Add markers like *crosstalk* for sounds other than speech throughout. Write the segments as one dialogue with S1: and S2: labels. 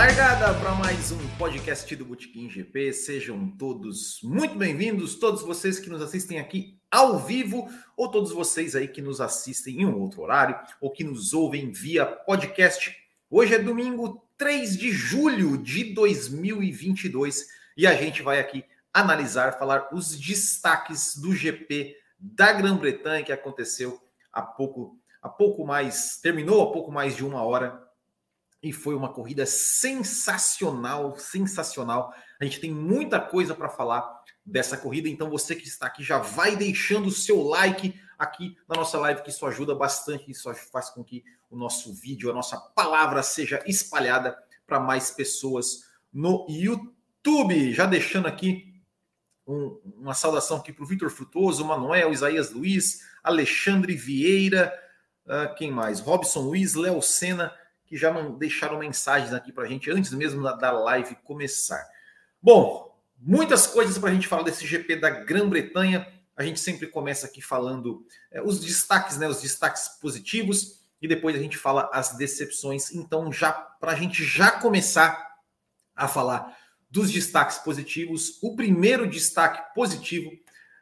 S1: Largada para mais um podcast do Botequim GP. Sejam todos muito bem-vindos, todos vocês que nos assistem aqui ao vivo, ou todos vocês aí que nos assistem em um outro horário, ou que nos ouvem via podcast. Hoje é domingo 3 de julho de 2022 e a gente vai aqui analisar, falar os destaques do GP da Grã-Bretanha que aconteceu há pouco, há pouco mais, terminou há pouco mais de uma hora e foi uma corrida sensacional, sensacional. A gente tem muita coisa para falar dessa corrida, então você que está aqui já vai deixando o seu like aqui na nossa live, que isso ajuda bastante, isso faz com que o nosso vídeo, a nossa palavra seja espalhada para mais pessoas no YouTube. Já deixando aqui um, uma saudação aqui para o Vitor Frutoso, Manuel, Isaías Luiz, Alexandre Vieira, uh, quem mais? Robson Luiz, Léo Sena, que já deixaram mensagens aqui para a gente antes mesmo da, da live começar. Bom, muitas coisas para a gente falar desse GP da Grã-Bretanha. A gente sempre começa aqui falando é, os destaques, né? Os destaques positivos e depois a gente fala as decepções. Então, já para a gente já começar a falar dos destaques positivos, o primeiro destaque positivo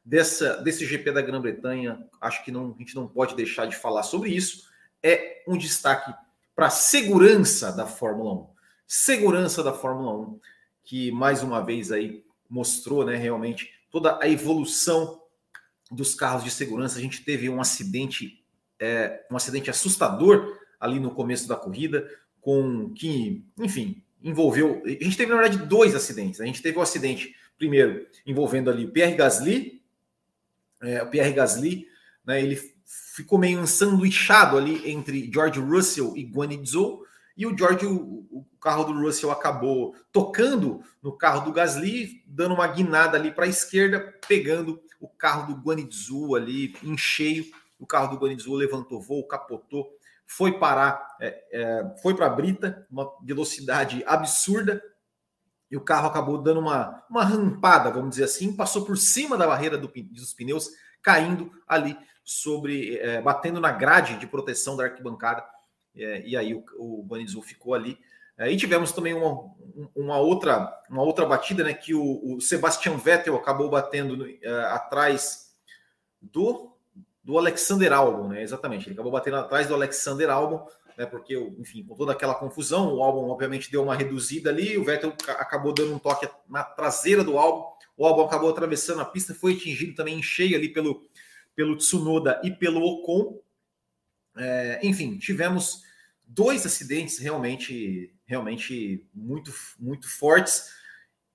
S1: dessa, desse GP da Grã-Bretanha, acho que não, a gente não pode deixar de falar sobre isso, é um destaque para a segurança da Fórmula 1. Segurança da Fórmula 1, que mais uma vez aí mostrou né, realmente toda a evolução dos carros de segurança. A gente teve um acidente, é, um acidente assustador ali no começo da corrida, com que, enfim, envolveu. A gente teve, na verdade, dois acidentes. A gente teve o um acidente, primeiro, envolvendo ali o Pierre Gasly. É, o Pierre Gasly, né, ele ficou meio ensanduichado ali entre George Russell e Guanyu e o George, o, o, carro do Russell acabou tocando no carro do Gasly, dando uma guinada ali para a esquerda, pegando o carro do Guanyu ali em cheio. O carro do Guanyu levantou voo, capotou, foi parar, é, é, foi para a brita, uma velocidade absurda, e o carro acabou dando uma, uma rampada, vamos dizer assim, passou por cima da barreira do, dos pneus, caindo ali sobre, é, batendo na grade de proteção da arquibancada, é, e aí o, o Guanizu ficou ali. É, e tivemos também uma, uma, outra, uma outra batida, né, que o, o Sebastian Vettel acabou batendo é, atrás do, do Alexander Albon, né, exatamente, ele acabou batendo atrás do Alexander Albon, né, porque, enfim, com toda aquela confusão, o Albon obviamente deu uma reduzida ali, o Vettel acabou dando um toque na traseira do Albon, o Albon acabou atravessando a pista, foi atingido também em cheio ali pelo, pelo Tsunoda e pelo Ocon. É, enfim, tivemos dois acidentes realmente, realmente muito, muito fortes.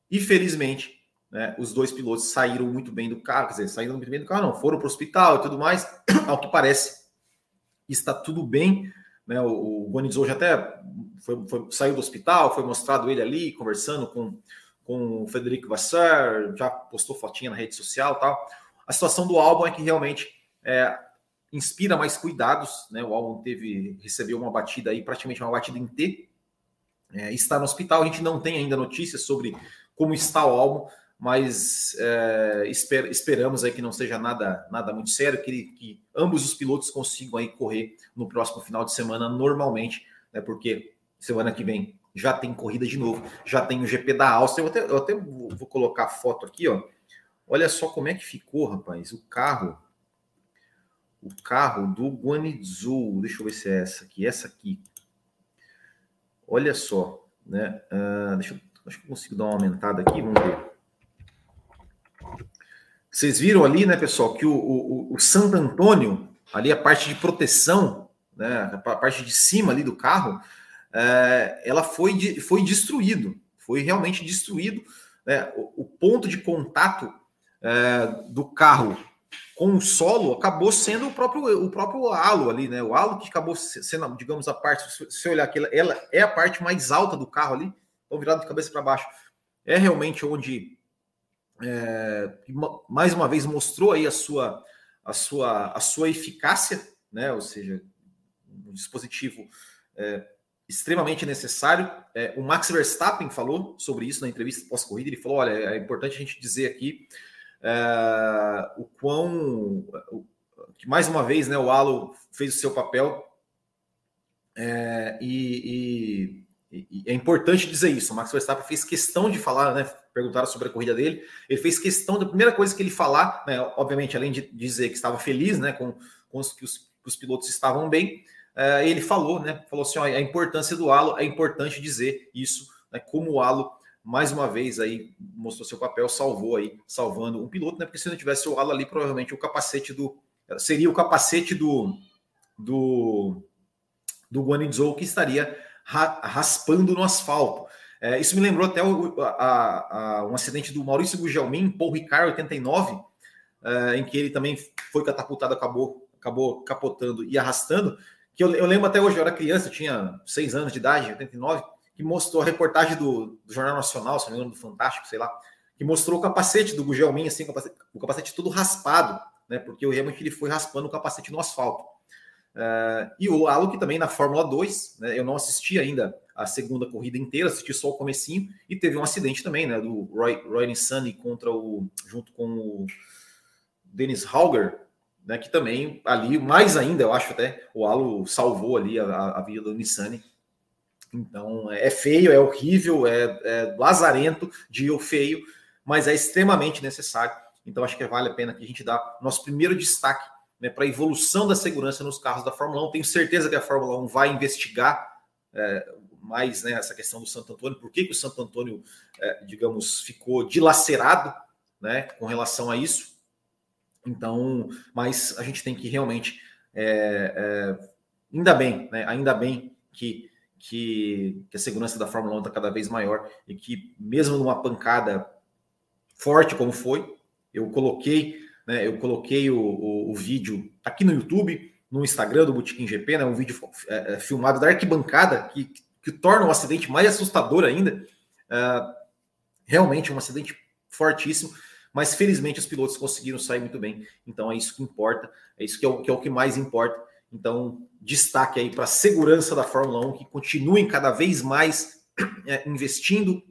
S1: E felizmente, né, os dois pilotos saíram muito bem do carro, quer dizer, saíram muito bem do carro, não, foram para o hospital e tudo mais. *clears throat* Ao que parece, está tudo bem. Né, o, Guanizou já até foi, foi, saiu do hospital, foi mostrado ele ali conversando com, com o Federico Vassar, já postou fotinha na rede social tal. A situação do álbum é que realmente é, inspira mais cuidados, né? O álbum teve recebeu uma batida aí, praticamente uma batida em T. É, está no hospital, a gente não tem ainda notícias sobre como está o álbum, mas é, esper, esperamos aí que não seja nada nada muito sério, que, que ambos os pilotos consigam aí correr no próximo final de semana normalmente, né? Porque semana que vem já tem corrida de novo, já tem o GP da Áustria. Eu até, eu até vou colocar a foto aqui, ó. Olha só como é que ficou, rapaz. O carro. O carro do Guanizu. Deixa eu ver se é essa aqui. Essa aqui. Olha só. Né? Uh, deixa eu, acho que eu consigo dar uma aumentada aqui. Vamos ver. Vocês viram ali, né, pessoal, que o, o, o Santo Antônio, ali a parte de proteção, né, a parte de cima ali do carro, é, ela foi, foi destruído. Foi realmente destruído. Né? O, o ponto de contato é, do carro com o solo acabou sendo o próprio, o próprio halo ali, né? O halo que acabou sendo, digamos, a parte, se você olhar aqui, ela é a parte mais alta do carro ali, então virado de cabeça para baixo. É realmente onde, é, mais uma vez, mostrou aí a sua, a sua, a sua eficácia, né? Ou seja, um dispositivo é, extremamente necessário. É, o Max Verstappen falou sobre isso na entrevista pós-corrida. Ele falou: olha, é importante a gente dizer aqui é, o quão que mais uma vez né, o Alo fez o seu papel é, e, e, é importante dizer isso. O Max Verstappen fez questão de falar, né? Perguntaram sobre a corrida dele. Ele fez questão da primeira coisa que ele falar, né? Obviamente, além de dizer que estava feliz, né? Com, com os, que, os, que os pilotos estavam bem, uh, ele falou, né? Falou assim: ó, a importância do halo é importante dizer isso, né? Como o halo mais uma vez aí mostrou seu papel, salvou aí, salvando um piloto, né? Porque se não tivesse o halo ali, provavelmente o capacete do seria o capacete do do do Guanizou que estaria raspando no asfalto. É, isso me lembrou até o, a, a, um acidente do Maurício Gugelmin, Paul Ricard, 89, é, em que ele também foi catapultado, acabou, acabou capotando e arrastando. Que eu, eu lembro até hoje, eu era criança, eu tinha seis anos de idade, 89, que mostrou a reportagem do, do Jornal Nacional, se não me engano, do Fantástico, sei lá, que mostrou o capacete do Gugelmin, assim, o capacete, o capacete todo raspado, né? Porque realmente ele foi raspando o capacete no asfalto. Uh, e o Alok também na Fórmula 2, né, eu não assisti ainda a segunda corrida inteira, assisti só o comecinho, e teve um acidente também, né, do Roy, Roy Nissany contra o, junto com o Dennis Hauger, né, que também ali, mais ainda, eu acho até, o Alo salvou ali a, a vida do Nissany. Então, é feio, é horrível, é, é lazarento, dia feio, mas é extremamente necessário. Então, acho que vale a pena que a gente dá nosso primeiro destaque né, para a evolução da segurança nos carros da Fórmula 1. Tenho certeza que a Fórmula 1 vai investigar é, mais né, essa questão do Santo Antônio, por que, que o Santo Antônio, é, digamos, ficou dilacerado né, com relação a isso. Então, mas a gente tem que realmente, é, é ainda bem, né, ainda bem que, que, que a segurança da Fórmula 1 está cada vez maior e que mesmo numa pancada forte como foi, eu coloquei né? Eu coloquei o, o, o, vídeo aqui no YouTube, no Instagram do Botequim GP, né? um vídeo é, é, filmado da arquibancada que, que, torna o acidente mais assustador ainda. Uh, realmente um acidente fortíssimo, mas felizmente os pilotos conseguiram sair muito bem. Então é isso que importa, é isso que é o que, é o que mais importa. Então, destaque aí para a segurança da Fórmula 1, que continuem cada vez mais *clears throat* é, investindo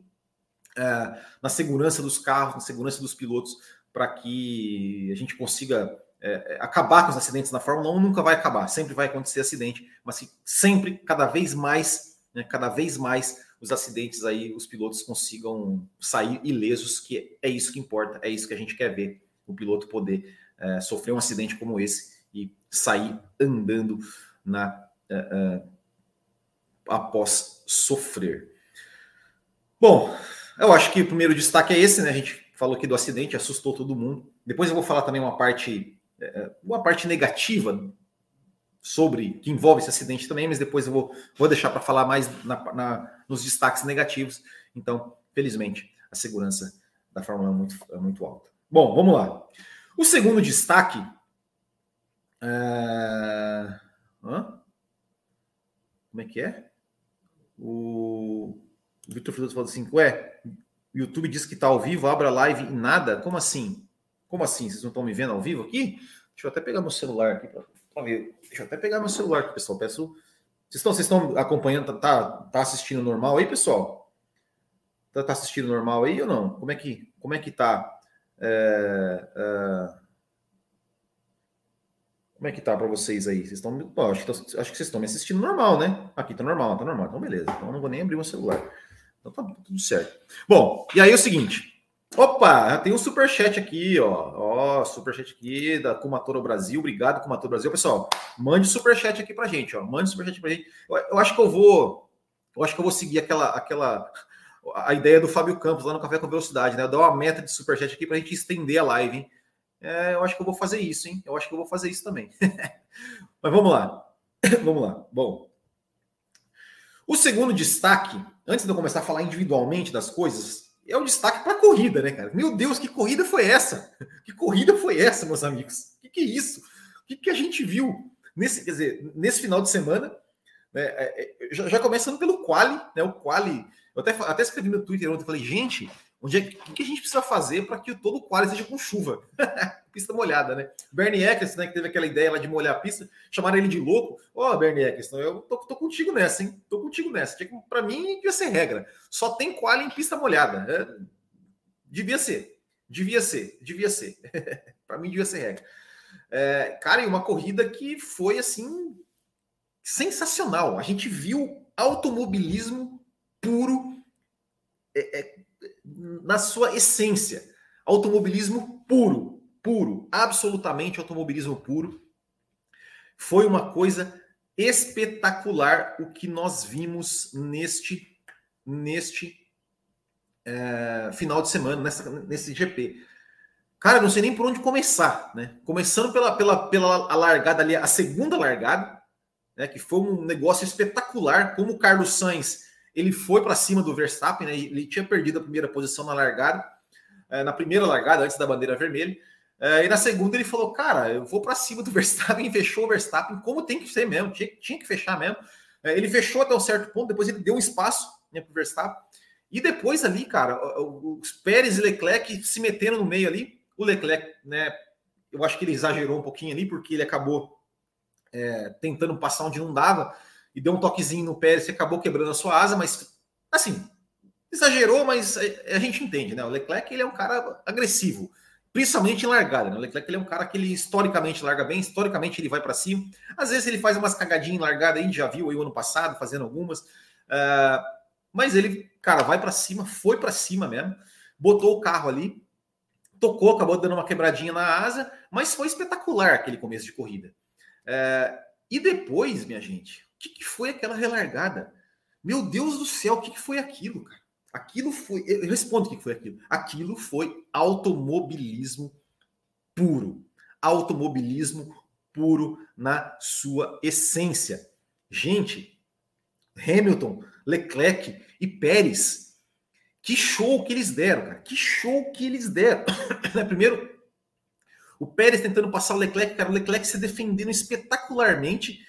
S1: é, na segurança dos carros, na segurança dos pilotos, para que a gente consiga é, é, acabar com os acidentes na Fórmula 1 nunca vai acabar, sempre vai acontecer acidente, mas que sempre, cada vez mais, né, cada vez mais os acidentes aí, os pilotos consigam sair ilesos, que é isso que importa, é isso que a gente quer ver, o piloto poder é, sofrer um acidente como esse e sair andando na é, é após sofrer. Bom, eu acho que o primeiro destaque é esse, né? A gente falou aqui do acidente, assustou todo mundo. Depois eu vou falar também uma parte, é, uma parte negativa sobre que envolve esse acidente também, mas depois eu vou, vou deixar para falar mais na, na, nos destaques negativos. Então, felizmente, a segurança da Fórmula 1 é muito, é muito alta. Bom, vamos lá. O segundo destaque. É... Como é que é? O Vitor Freitas falou assim: ué, YouTube diz que está ao vivo, abra live e nada. Como assim? Como assim? Vocês não estão me vendo ao vivo aqui? Deixa eu até pegar meu celular aqui para ver. Deixa eu até pegar meu celular aqui, pessoal. Peço. Vocês estão, vocês estão acompanhando? Tá, tá, tá assistindo normal aí, pessoal? Tá, tá, assistindo normal aí ou não? Como é que, como é que tá? É, é... Como é que tá para vocês aí? Vocês estão. acho, que, acho que vocês estão me assistindo normal, né? Aqui tá normal, tá normal. Então, beleza. Então, eu não vou nem abrir meu celular. Então tá tudo certo. Bom, e aí é o seguinte. Opa, tem um superchat aqui, ó. Ó, superchat aqui da Kumatoro Brasil. Obrigado, Kumatoro Brasil. Pessoal, mande superchat aqui pra gente, ó. Mande superchat pra gente. Eu, eu, acho que eu vou. Eu acho que eu vou seguir aquela, aquela. A ideia do Fábio Campos lá no Café com Velocidade, né? Dar uma meta de superchat aqui pra gente estender a live, hein? É, eu acho que eu vou fazer isso, hein? Eu acho que eu vou fazer isso também. *laughs* Mas vamos lá. *coughs* vamos lá. Bom. O segundo destaque antes de eu começar a falar individualmente das coisas, é o destaque para a corrida, né, cara? Meu Deus, que corrida foi essa? *laughs* Que corrida foi essa, meus amigos? Que, que é isso? O que, que a gente viu nesse, quer dizer, nesse final de semana? Né, é, é, já, já, começando pelo quali, né? O quali. Eu até, até escrevi no Twitter ontem, falei, gente, onde é, o que a gente precisa fazer para que todo o quali seja com chuva? *laughs* pista molhada, né? Bernie Eccleston, né, que teve aquela ideia lá de molhar a pista, chamaram ele de louco. Ó, oh, Bernie Eccleston, eu tô, tô, contigo nessa, hein? Tô contigo nessa. Para mim, devia ser regra. Só tem quali em pista molhada. É, devia ser. Devia ser. Devia ser. *laughs* para mim, devia ser regra. É, cara, e uma corrida que foi, assim, sensacional. A gente viu automobilismo puro é, é, na sua essência. Automobilismo puro, puro, absolutamente automobilismo puro. Foi uma coisa espetacular o que nós vimos neste neste é, final de semana, nessa, nesse GP. Cara, não sei nem por onde começar, né? Começando pela, pela, pela largada ali, a segunda largada, né? Que foi um negócio espetacular, como o Carlos Sainz ele foi para cima do Verstappen, né? Ele tinha perdido a primeira posição na largada, é, na primeira largada, antes da bandeira vermelha. É, e na segunda ele falou: Cara, eu vou para cima do *laughs* Verstappen, fechou o Verstappen, como tem que ser mesmo, tinha, tinha que fechar mesmo. É, ele fechou até um certo ponto, depois ele deu um espaço né, para o Verstappen. E depois ali, cara, os Pérez e Leclerc se meteram no meio ali. O Leclerc, né? Eu acho que ele exagerou um pouquinho ali, porque ele acabou é, tentando passar onde não dava e deu um toquezinho no Pérez e acabou quebrando a sua asa, mas assim, exagerou, mas a, gente entende, né? O Leclerc ele é um cara agressivo, principalmente em largada, né? O Leclerc ele é um cara que ele historicamente larga bem, historicamente ele vai para cima. Às vezes ele faz umas cagadinhas em largada, a gente já viu aí o ano passado fazendo algumas. Uh, mas ele, cara, vai para cima, foi para cima mesmo, botou o carro ali, tocou, acabou dando uma quebradinha na asa, mas foi espetacular aquele começo de corrida. Uh, e depois, minha gente, que, que foi aquela relargada? Meu Deus do céu, o que, que foi aquilo, cara? Aquilo foi. Eu respondo o que foi aquilo. Aquilo foi automobilismo puro. Automobilismo puro na sua essência. Gente, Hamilton, Leclerc e Pérez, que show que eles deram, cara. Que show que eles deram. *coughs* Né, primeiro, o Pérez tentando passar o Leclerc, cara, o Leclerc se defendendo espetacularmente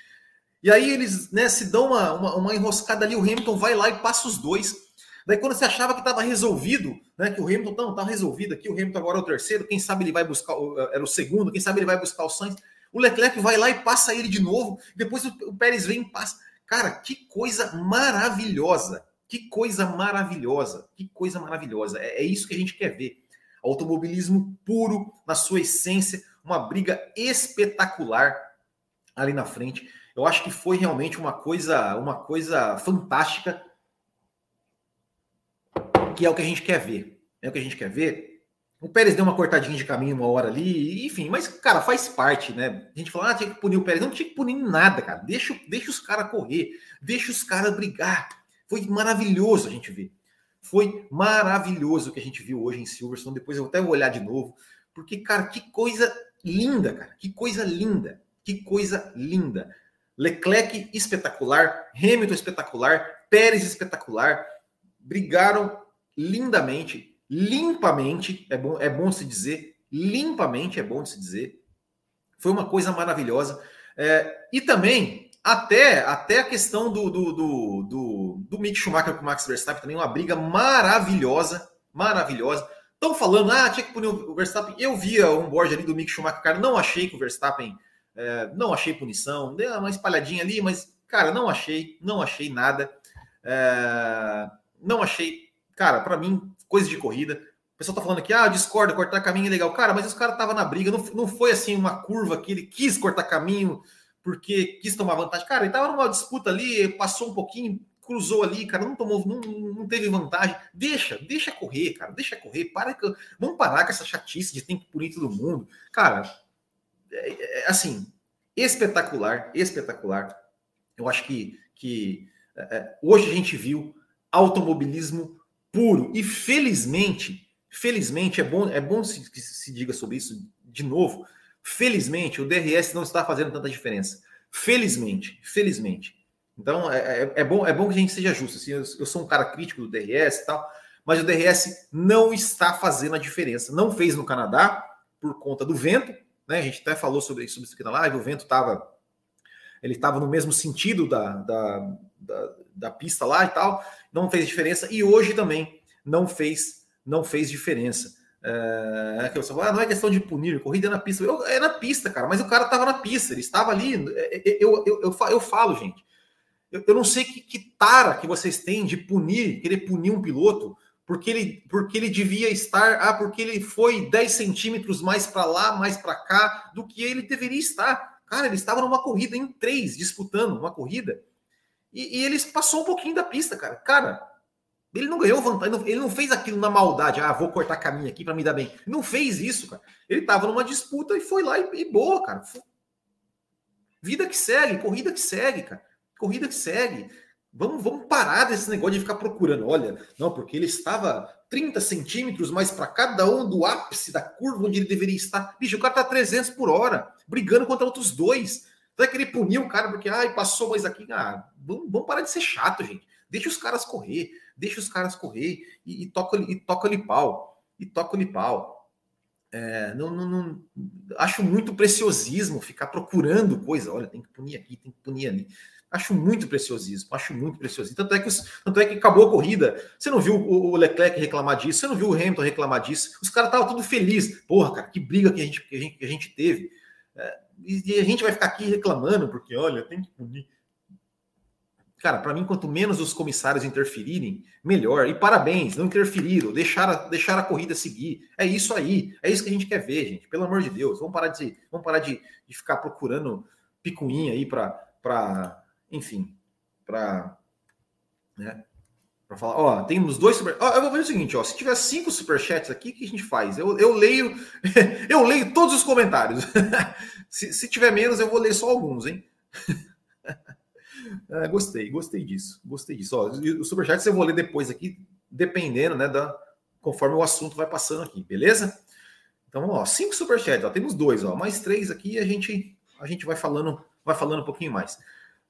S1: e aí eles né, se dão uma, uma, uma, enroscada ali, o Hamilton vai lá e passa os dois. Daí quando você achava que estava resolvido, né, que o Hamilton não está resolvido aqui, o Hamilton agora é o terceiro, quem sabe ele vai buscar, era o segundo, quem sabe ele vai buscar o Sainz. O Leclerc vai lá e passa ele de novo, depois o, o Pérez vem e passa. Cara, que coisa maravilhosa! Que coisa maravilhosa! Que coisa maravilhosa! É, é isso que a gente quer ver. Automobilismo puro na sua essência, uma briga espetacular ali na frente. Eu acho que foi realmente uma coisa, uma coisa fantástica, que é o que a gente quer ver. É o que a gente quer ver. O Pérez deu uma cortadinha de caminho uma hora ali, enfim, mas, cara, faz parte, né? A gente fala, ah, tinha que punir o Pérez. Não tinha que punir nada, cara. Deixa, deixa os caras correr, deixa os caras brigar. Foi maravilhoso a gente ver. Foi maravilhoso o que a gente viu hoje em Silverstone. Depois eu até vou olhar de novo, porque, cara, que coisa linda, cara. Que coisa linda. Que coisa linda. Leclerc espetacular, Hamilton espetacular, Pérez espetacular, brigaram lindamente, limpamente, é bom, é bom se dizer, limpamente é bom se dizer. Foi uma coisa maravilhosa. É, e também, até, até a questão do, do, do, do, do Mick Schumacher com o Max Verstappen, também uma briga maravilhosa, maravilhosa. Estão falando, ah, tinha que punir o Verstappen. Eu via um board ali do Mick Schumacher, cara, não achei que o Verstappen é, não achei punição, deu uma espalhadinha ali, mas, cara, não achei, não achei nada. É, não achei, cara, para mim, coisa de corrida. O pessoal tá falando aqui, ah, discorda, cortar caminho é legal. Cara, mas os caras tava na briga, não, não foi assim uma curva que ele quis cortar caminho porque quis tomar vantagem. Cara, ele tava numa disputa ali, passou um pouquinho, cruzou ali, cara, não tomou, não, não teve vantagem. Deixa, deixa correr, cara, deixa correr. Para, vamos parar com essa chatice de tem que punir todo mundo. Cara, assim, espetacular, espetacular. Eu acho que, que é, é, hoje a gente viu automobilismo puro e felizmente, felizmente é bom, é bom se, que se diga sobre isso de novo. Felizmente o DRS não está fazendo tanta diferença. Felizmente, felizmente. Então é, é, é bom, é bom que a gente seja justo. Assim, eu, eu sou um cara crítico do DRS e tal, mas o DRS não está fazendo a diferença. Não fez no Canadá por conta do vento, né? A gente até falou sobre, isso aqui na live, o vento estava ele estava no mesmo sentido da, da, da, da, pista lá e tal, não fez diferença, e hoje também não fez, não fez diferença. É, que eu só, ah, não é questão de punir, corrida é na pista. Eu, é na pista, cara, mas o cara estava na pista, ele estava ali. É, é, eu, eu, eu, eu falo, gente, eu, eu não sei que, que tara que vocês têm de punir, querer punir um piloto porque ele, porque ele devia estar, ah, porque ele foi 10 centímetros mais para lá, mais para cá, do que ele deveria estar. Cara, ele estava numa corrida em três, disputando uma corrida, e, e ele passou um pouquinho da pista, cara. Cara, Ele não ganhou vantagem, ele não fez aquilo na maldade. Ah, vou cortar caminho aqui para me dar bem. Não fez isso, cara. Ele estava numa disputa e foi lá e, e boa, cara. Vida que segue, corrida que segue, cara. Corrida que segue. Vamos, vamos parar desse negócio de ficar procurando. Olha, não, porque ele estava 30 centímetros mais para cada um do ápice da curva onde ele deveria estar. Bicho, o cara tá 300 por hora, brigando contra outros dois. Vai querer punir o cara porque, ai, passou mais aqui. Ah, vamos, vamos parar de ser chato, gente. Deixa os caras correr, deixa os caras correr e, e toca e toca-lhe pau. E toca-lhe pau. É, não, não, não, acho muito preciosismo ficar procurando coisa. Olha, tem que punir aqui, tem que punir ali. Acho muito preciosismo, acho muito preciosismo. Tanto é que, tanto é que acabou a corrida. Você não viu o, Leclerc reclamar disso, você não viu o Hamilton reclamar disso. Os caras estavam tudo felizes. Porra, cara, que briga que a gente, que a gente, que a gente teve. É, e, a gente vai ficar aqui reclamando, porque olha, tem que punir. Cara, para mim, quanto menos os comissários interferirem, melhor. E parabéns, não interferiram, deixaram, deixaram a corrida seguir. É isso aí, é isso que a gente quer ver, gente. Pelo amor de Deus, vamos parar de, vamos parar de, de ficar procurando picuinha aí para enfim, para né, para falar, ó, tem uns dois super, ó, eu vou ver o seguinte, ó, se tiver cinco superchats aqui, o que a gente faz? Eu, eu leio, *laughs* eu leio todos os comentários. *laughs* se, se tiver menos, eu vou ler só alguns, hein? *laughs* é, gostei, gostei disso, gostei disso. Ó, o superchat eu vou ler depois aqui, dependendo, né, da conforme o assunto vai passando aqui, beleza? Então, ó, cinco superchats, ó, temos dois, ó, mais três aqui, a gente a gente vai falando, vai falando um pouquinho mais.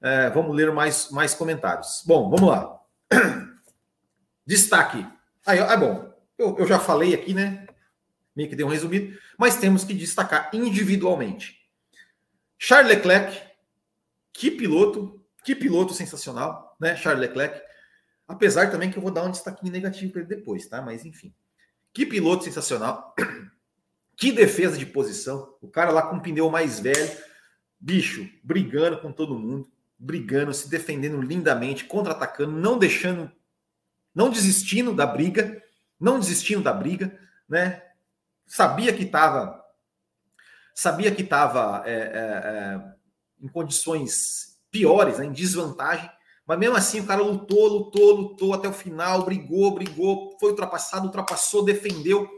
S1: É, vamos ler mais, mais comentários. Bom, vamos lá. *clears throat* Destaque. Aí, ah, bom, eu, eu já falei aqui, né? Meio que dei um resumido, mas temos que destacar individualmente. Charles Leclerc, que piloto, que piloto sensacional, né? Charles Leclerc. Apesar também que eu vou dar um destaque negativo para ele depois, tá? Mas enfim. Que piloto sensacional. *clears throat* Que defesa de posição. O cara lá com o pneu mais velho, bicho, brigando com todo mundo brigando, se defendendo lindamente, contra-atacando, não deixando, não desistindo da briga, não desistindo da briga, né? Sabia que estava, sabia que estava é, é, é, em condições piores, né, em desvantagem, mas mesmo assim o cara lutou, lutou, lutou até o final, brigou, brigou, foi ultrapassado, ultrapassou, defendeu.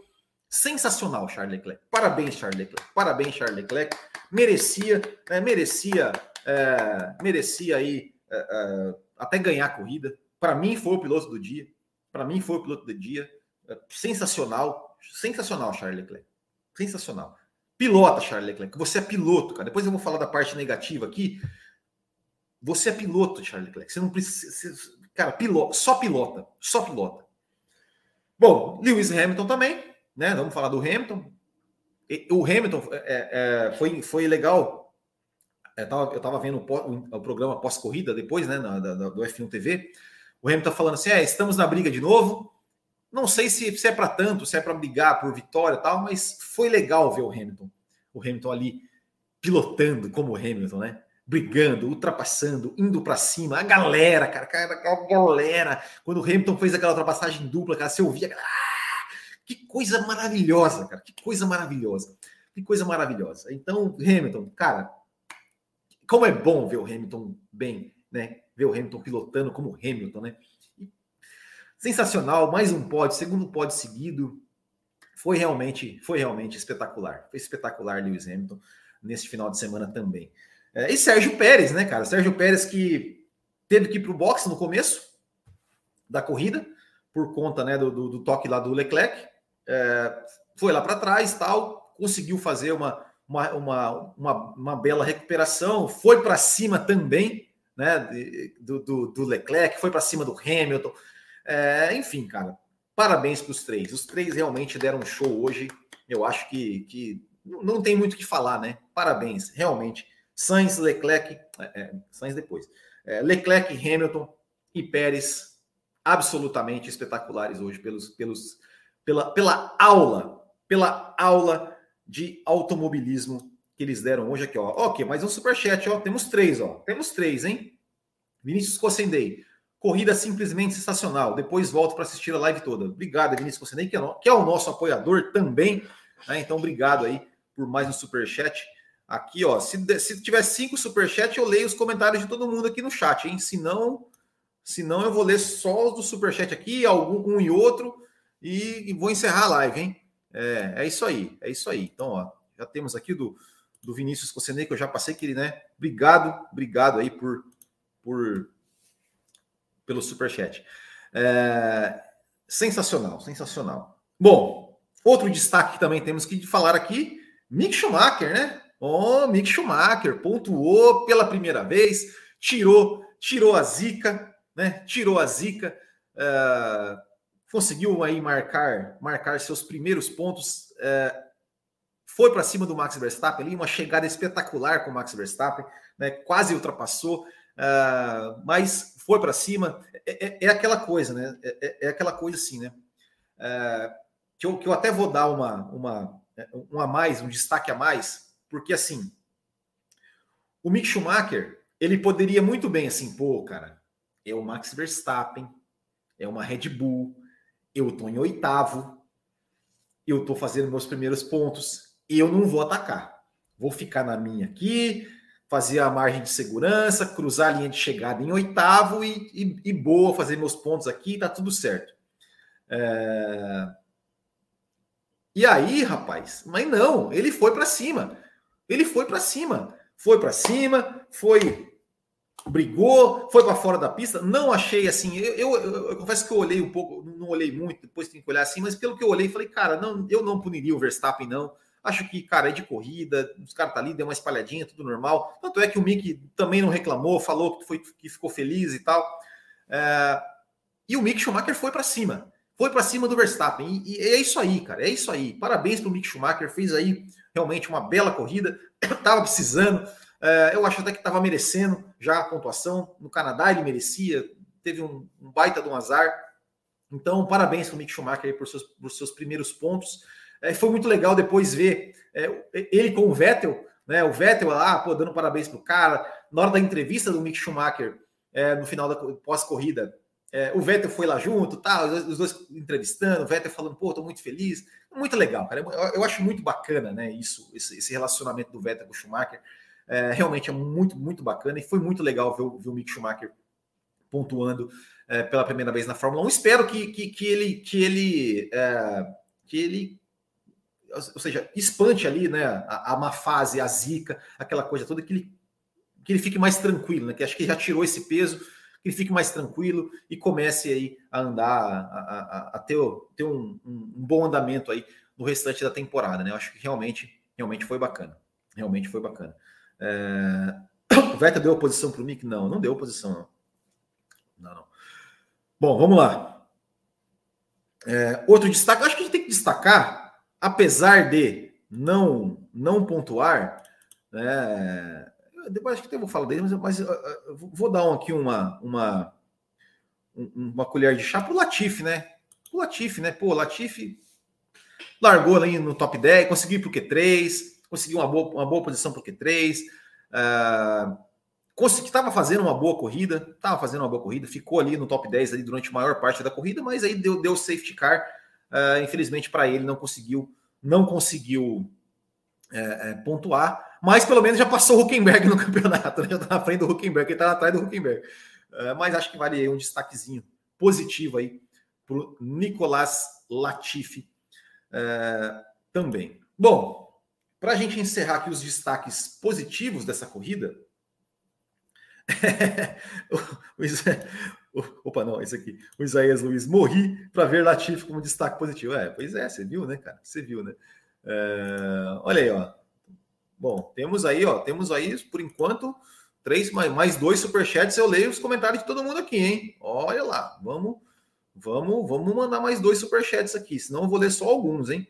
S1: Sensacional, Charles Leclerc. Parabéns, Charles Leclerc. Parabéns, Charles Leclerc. Merecia, né, merecia é, merecia aí é, é, até ganhar a corrida. Para mim foi o piloto do dia. Para mim foi o piloto do dia. É, sensacional, sensacional, Charles Leclerc. Sensacional. Pilota, Charles Leclerc. Você é piloto, cara. Depois eu vou falar da parte negativa aqui. Você é piloto, Charles Leclerc. Você não precisa. Cara, pilota, só pilota. Só pilota. Bom, Lewis Hamilton também, né? Vamos falar do Hamilton. O Hamilton é, é, foi, foi legal eu tava, eu tava vendo o, o programa pós-corrida depois, né, na, da, do F1 TV. O Hamilton tá falando assim: é, estamos na briga de novo. Não sei se, se é para tanto, se é para brigar por vitória e tal, mas foi legal ver o Hamilton. O Hamilton ali pilotando como o Hamilton, né? Brigando, ultrapassando, indo para cima. A galera, cara, cara, a galera. Quando o Hamilton fez aquela ultrapassagem dupla, cara, você ouvia. Ah, que coisa maravilhosa, cara. Que coisa maravilhosa. Que coisa maravilhosa. Então, Hamilton, cara, como é bom ver o Hamilton bem, né? Ver o Hamilton pilotando como Hamilton, né? Sensacional, mais um pódio, segundo pódio seguido. Foi realmente, foi realmente espetacular. Foi espetacular Lewis Hamilton nesse final de semana também. É, e Sérgio Pérez, né, cara? Sérgio Pérez que teve que ir para o boxe no começo da corrida, por conta né, do, do, do toque lá do Leclerc. É, foi lá para trás tal, conseguiu fazer uma, uma, uma, uma, uma bela recuperação, foi para cima também, né? Do, do, do Leclerc, foi para cima do Hamilton. É, enfim, cara, parabéns para os três. Os três realmente deram um show hoje. Eu acho que, que não tem muito o que falar, né? Parabéns, realmente. Sainz, Leclerc, é, é, Sainz depois. É, Leclerc, Hamilton e Pérez, absolutamente espetaculares hoje pelos, pelos, pela, pela aula, pela aula de automobilismo que eles deram hoje aqui, ó. Ok, mais um superchat, ó. Temos três, ó. Temos três, hein? Vinícius Cossendei. Corrida simplesmente sensacional. Depois volto para assistir a live toda. Obrigado, Vinícius Cossendei, que é, que é o nosso apoiador também. Né? Então, obrigado aí por mais um superchat. Aqui, ó. Se, se tiver cinco superchats, eu leio os comentários de todo mundo aqui no chat, hein? Se não, Senão eu vou ler só os do Superchat aqui, algum um e outro, e, e vou encerrar a live, hein? É, é isso aí, é isso aí. Então, ó, já temos aqui do, do Vinícius Cosenei, que eu já passei que ele, né? Obrigado, obrigado aí por, por pelo Superchat. É, sensacional, sensacional. Bom, outro destaque que também temos que falar aqui, Mick Schumacher, né? Oh, Mick Schumacher pontuou pela primeira vez, tirou, tirou a zica, né? Tirou a zica, uh, conseguiu aí marcar, marcar seus primeiros pontos, uh, foi para cima do Max Verstappen ali, uma chegada espetacular com o Max Verstappen, né? Quase ultrapassou, uh, mas foi para cima. É, é, é, aquela coisa, né? É, é, é aquela coisa assim, né? que, eu, que eu até vou dar uma, uma, um a mais, um destaque a mais porque assim, o Mick Schumacher, ele poderia muito bem assim, pô, cara, é o Max Verstappen, é uma Red Bull, eu tô em oitavo, eu tô fazendo meus primeiros pontos, eu não vou atacar. Vou ficar na minha aqui, fazer a margem de segurança, cruzar a linha de chegada em oitavo e, e, e boa, fazer meus pontos aqui, tá tudo certo. É... E aí, rapaz, mas não, ele foi para cima. Ele foi para cima, foi para cima, foi brigou, foi para fora da pista. Não achei assim. Eu, eu, eu, eu, confesso que eu olhei um pouco, não olhei muito, depois tem que olhar assim, mas pelo que eu olhei, falei, cara, não, eu não puniria o Verstappen, não. Acho que, cara, é de corrida, os caras tá ali, deu uma espalhadinha, tudo normal. Tanto é que o Mick também não reclamou, falou que, foi, que ficou feliz e tal. É... E o Mick Schumacher foi para cima. Foi para cima do Verstappen. E, e, é isso aí, cara. É isso aí. Parabéns pro Mick Schumacher. Fez aí realmente uma bela corrida, *coughs* estava precisando, eu acho até que estava merecendo já a pontuação. No Canadá ele merecia, teve um, um baita de um azar. Então, parabéns para o Mick Schumacher por seus, por seus primeiros pontos. É, foi muito legal depois ver é, ele com o Vettel, né? O Vettel lá, pô, dando parabéns pro cara. Na hora da entrevista do Mick Schumacher, é, no final da pós-corrida, é, o Vettel foi lá junto, tá, os dois entrevistando, o Vettel falando, pô, tô muito feliz. Muito legal, cara. Eu, eu acho muito bacana, né? Isso, esse, esse, relacionamento do Vettel com o Schumacher. É, realmente é muito, muito bacana e foi muito legal ver, ver o Mick Schumacher pontuando é, pela primeira vez na Fórmula 1. Espero que, que, que ele que ele é, que ele ou seja, espante ali, né, a, a má fase, a zica, aquela coisa toda, que ele, que ele fique mais tranquilo, né, que acho que já tirou esse peso, que ele fique mais tranquilo e comece aí a andar, a, a, a ter, ter um, um, bom andamento aí no restante da temporada, né? Eu acho que realmente, realmente foi bacana. Realmente foi bacana. É... *coughs* O Vettel deu oposição para o Mick? Não, não deu oposição, não. Não, não. Bom, vamos lá. É, outro destaque, acho que a gente tem que destacar, apesar de não não pontuar, né, depois acho que eu vou falar dele, mas, mas uh, vou dar aqui uma, uma, uma colher de chá pro Latif, né? O Latif, né? Pô, Latif largou ali no top 10, conseguiu ir pro Q3, conseguiu uma boa, uma boa posição pro Q3, uh, consegui, estava fazendo uma boa corrida, estava fazendo uma boa corrida, ficou ali no top 10 ali durante a maior parte da corrida, mas aí deu, deu safety car, uh, infelizmente para ele não conseguiu, não conseguiu é, é, pontuar, mas pelo menos já passou o Huckenberg no *laughs* campeonato, né? já está na frente do Huckenberg, ele está atrás do Huckenberg. É, mas acho que vale um destaquezinho positivo aí para o Nicolás Latifi também. Bom, para a gente encerrar aqui os destaques positivos dessa corrida, *laughs* o, opa, não, esse aqui. O Isaías Luiz, morri para ver Latifi como destaque positivo. É, pois é, você viu, né, cara? Você viu, né? É, olha aí, ó. Bom, temos aí, ó, temos aí, por enquanto, três mais, mais dois superchats. Eu leio os comentários de todo mundo aqui, hein? Olha lá, vamos, vamos, vamos mandar mais dois superchats aqui, senão eu vou ler só alguns, hein?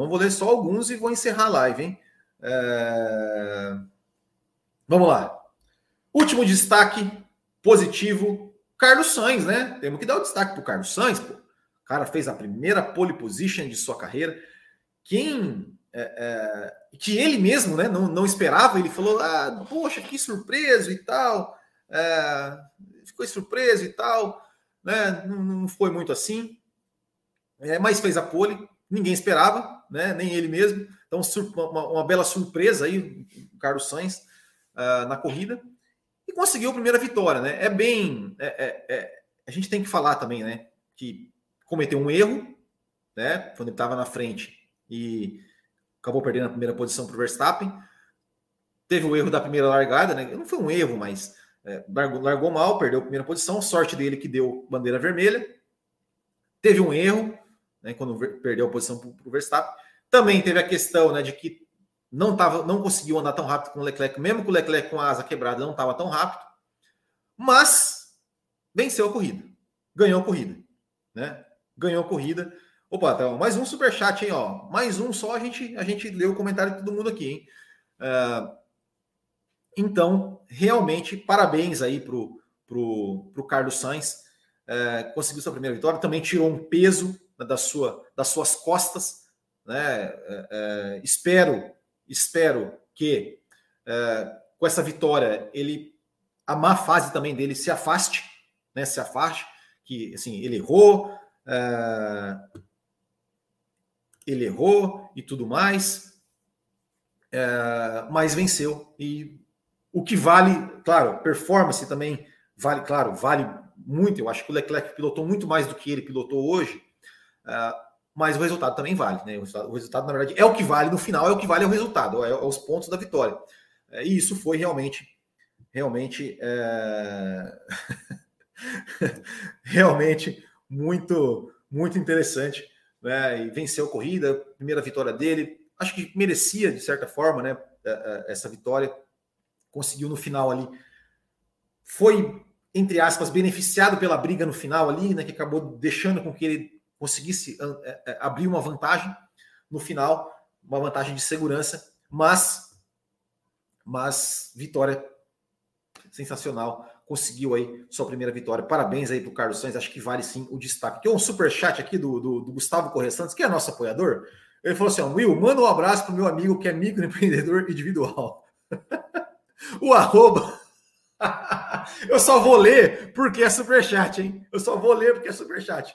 S1: Não vou ler só alguns e vou encerrar a live, hein? É... Vamos lá. Último destaque positivo, Carlos Sainz, né? Temos que dar o destaque para o Carlos Sainz, pô. O cara fez a primeira pole position de sua carreira quem é, é, que ele mesmo né, não, não esperava, ele falou: ah, poxa, que surpreso e tal, é, ficou surpreso e tal, né, não, não foi muito assim, é, mas fez a pole, ninguém esperava, né, nem ele mesmo, então uma, uma bela surpresa aí, o Carlos Sainz uh, na corrida. E conseguiu a primeira vitória, né? É bem. É, é, é, a gente tem que falar também, né? Que cometeu um erro, né? Quando ele estava na frente e acabou perdendo a primeira posição para o Verstappen. Teve o erro da primeira largada, né? Não foi um erro, mas é, largou, largou mal, perdeu a primeira posição. Sorte dele que deu bandeira vermelha. Teve um erro, né? Quando perdeu a posição para o Verstappen. Também teve a questão, né? De que não, tava, não conseguiu andar tão rápido com o Leclerc, mesmo com o Leclerc com a asa quebrada, não estava tão rápido, mas venceu a corrida, ganhou a corrida, né? Ganhou a corrida. Opa, então, mais um super chat, hein? Ó, mais um só a gente a gente leu o comentário de todo mundo aqui, hein? Uh, então, realmente, parabéns aí pro, pro, pro Carlos Sainz. Uh, conseguiu sua primeira vitória, também tirou um peso da sua, das suas costas. Né? Uh, espero espero que é, com essa vitória ele a má fase também dele se afaste, né? Se afaste, que assim ele errou, é, ele errou e tudo mais, é, mas venceu e o que vale, claro, performance também vale, claro, vale muito. Eu acho que o Leclerc pilotou muito mais do que ele pilotou hoje. Uh, mas o resultado também vale, né? O resultado, o resultado, na verdade, é o que vale no final, é o que vale o resultado, é, é os pontos da vitória. É, e isso foi realmente, realmente, é... *laughs* realmente muito, muito interessante, né? E venceu a corrida, primeira vitória dele, acho que merecia de certa forma, né? É, essa vitória, conseguiu no final ali, foi entre aspas beneficiado pela briga no final ali, né? Que acabou deixando com que ele conseguisse é, é, abrir uma vantagem no final, uma vantagem de segurança, mas mas vitória sensacional. Conseguiu aí sua primeira vitória. Parabéns aí para o Carlos Sainz. Acho que vale sim o destaque. Tem um super chat aqui do, do, do Gustavo Correia Santos, que é nosso apoiador. Ele falou assim: Will, manda um abraço para o meu amigo que é microempreendedor individual. *laughs* o arroba. *laughs* Eu só vou ler porque é super chat, hein? Eu só vou ler porque é super chat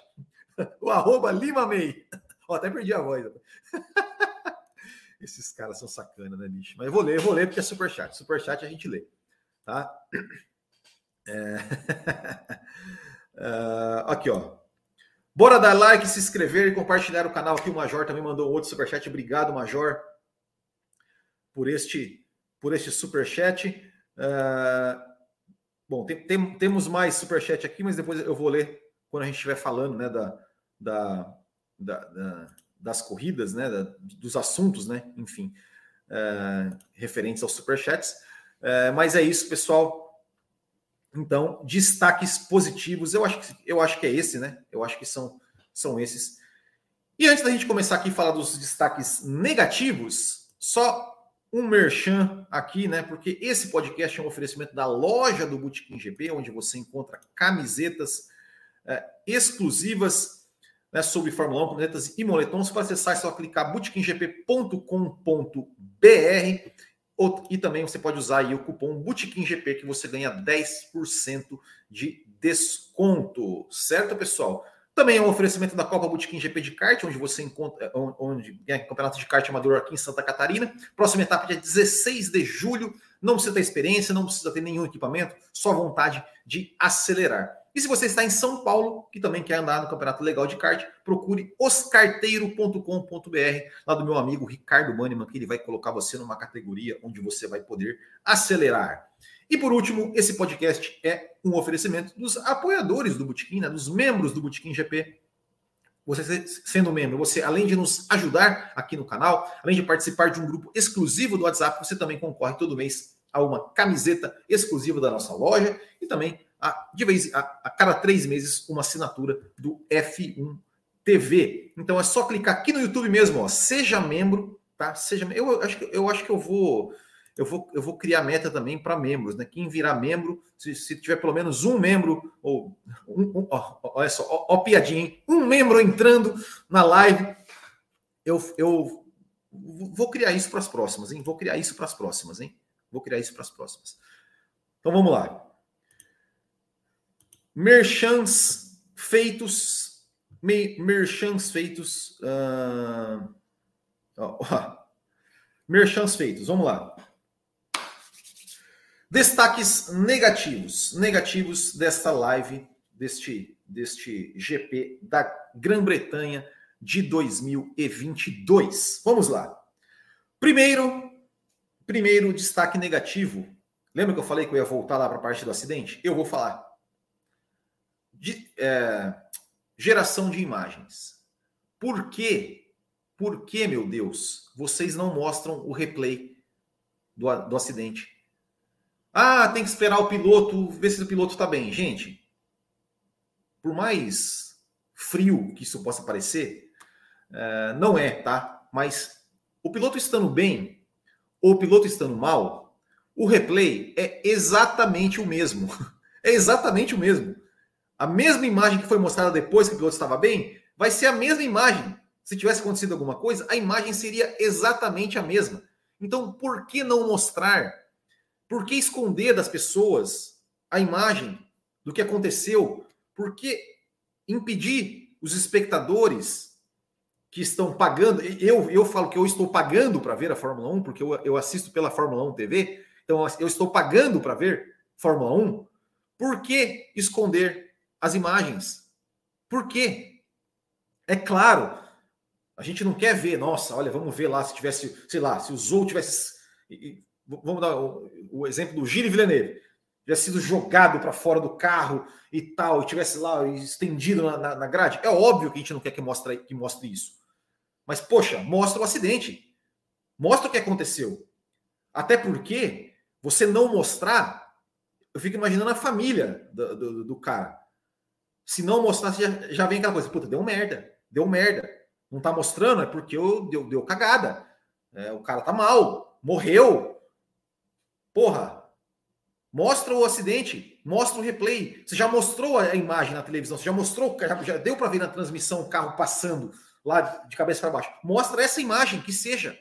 S1: *laughs* o arroba Lima May. *laughs* Até perdi a voz. *laughs* Esses caras são sacana, né, bicho? Mas eu vou ler, eu vou ler porque é superchat. Superchat a gente lê, tá? *clears throat* É... uh, aqui, ó. Bora dar like, se inscrever e compartilhar o canal aqui. O Major também mandou um outro superchat. Obrigado, Major, por este, por este superchat. Uh, bom, tem, tem, temos mais superchat aqui, mas depois eu vou ler quando a gente estiver falando né, da, da, da, da das corridas, né, dos assuntos, né, enfim, é, referentes aos superchats. É, mas é isso, pessoal. Então, destaques positivos, eu acho que, eu acho que é esse, né? Eu acho que são, são esses. E antes da gente começar aqui a falar dos destaques negativos, só um merchan aqui, né? Porque esse podcast é um oferecimento da loja do Bootkin GP, onde você encontra camisetas é, exclusivas né, sobre Fórmula 1, camisetas e moletons. Para acessar, é só clicar bootkinGP.com.br e também você pode usar aí o cupom BootkinGP que você ganha 10% de desconto, certo, pessoal? Também é um oferecimento da Copa Bootkin GP de kart, onde você encontra, é, onde é campeonato de kart amador aqui em Santa Catarina. Próxima etapa dia 16 de julho. Não precisa ter experiência, não precisa ter nenhum equipamento, só vontade de acelerar. E se você está em São Paulo, que também quer andar no Campeonato Legal de Kart, procure oscarteiro.com.br, lá do meu amigo Ricardo Banniman, que ele vai colocar você numa categoria onde você vai poder acelerar. E por último, esse podcast é um oferecimento dos apoiadores do Botequim, né, dos membros do Botequim GP. Você sendo membro, você além de nos ajudar aqui no canal, além de participar de um grupo exclusivo do WhatsApp, você também concorre todo mês a uma camiseta exclusiva da nossa loja e também a, de vez a, a cada três meses uma assinatura do F1 TV. Então é só clicar aqui no YouTube mesmo, ó, seja membro, tá? Seja eu acho que eu acho que eu vou eu vou, eu vou criar meta também para membros, né? Quem virar membro, se, se, tiver pelo menos um membro, ou um, um, ó, olha só, ó, ó, piadinha, hein? um membro entrando na live, eu, eu vou criar isso para as próximas, hein? Vou criar isso para as próximas, hein? Vou criar isso para as próximas. Então vamos lá. Merchants feitos. Me, merchants feitos. Uh, merchants feitos, vamos lá. Destaques negativos, negativos desta live, deste, deste GP da Grã-Bretanha de 2022. Vamos lá. Primeiro, primeiro destaque negativo. Lembra que eu falei que eu ia voltar lá para a parte do acidente? Eu vou falar. De, é, geração de imagens. Por quê? Por que, meu Deus, vocês não mostram o replay do, do acidente? Ah, tem que esperar o piloto, ver se o piloto está bem. Gente, por mais frio que isso possa parecer, uh, não é, tá? Mas o piloto estando bem ou o piloto estando mal, o replay é exatamente o mesmo. *laughs* É exatamente o mesmo. A mesma imagem que foi mostrada depois que o piloto estava bem, vai ser a mesma imagem. Se tivesse acontecido alguma coisa, a imagem seria exatamente a mesma. Então, por que não mostrar por que esconder das pessoas a imagem do que aconteceu? Por que impedir os espectadores que estão pagando? Eu, eu falo que eu estou pagando para ver a Fórmula 1, porque eu, eu assisto pela Fórmula 1 TV, então eu estou pagando para ver Fórmula 1. Por que esconder as imagens? Por quê? É claro, a gente não quer ver, nossa, olha, vamos ver lá se tivesse, sei lá, se o Zou tivesse vamos dar o, exemplo do Gilles Villeneuve, tivesse sido jogado para fora do carro e tal, e tivesse lá estendido na, na, na, grade, é óbvio que a gente não quer que mostre, que mostre isso. Mas, poxa, mostra o acidente. Mostra o que aconteceu. Até porque você não mostrar, eu fico imaginando a família do, do, do cara. Se não mostrar, já, já vem aquela coisa, puta, deu merda, deu merda. Não tá mostrando, é porque eu, deu, deu cagada. É, o cara tá mal, morreu, Porra, mostra o acidente, mostra o replay. Você já mostrou a imagem na televisão, você já mostrou, já, já deu para ver na transmissão o carro passando lá de cabeça para baixo. Mostra essa imagem, que seja.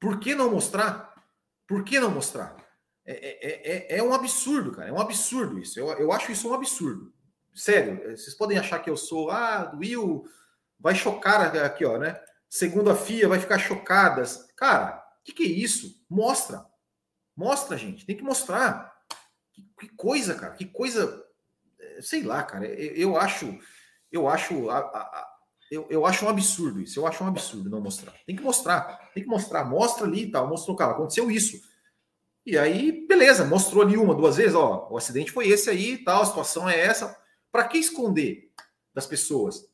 S1: Por que não mostrar? Por que não mostrar? É, é, é, é um absurdo, cara. É um absurdo isso. Eu, eu acho isso um absurdo. Sério, vocês podem achar que eu sou, ah, Will vai chocar aqui, ó, né? Segundo a FIA, vai ficar chocadas. Cara, que, que é isso? Mostra. Mostra, gente. Tem que mostrar. Que, que coisa, cara. Que coisa. É, sei lá, cara. Eu, eu acho. Eu acho. A, a, a, eu, eu acho um absurdo isso. Eu acho um absurdo não mostrar. Tem que mostrar. Tem que mostrar. Mostra ali e tal. Mostrou, cara. Aconteceu isso. E aí, beleza. Mostrou ali uma, duas vezes. Ó, o acidente foi esse aí tal. A situação é essa. Para que esconder das pessoas?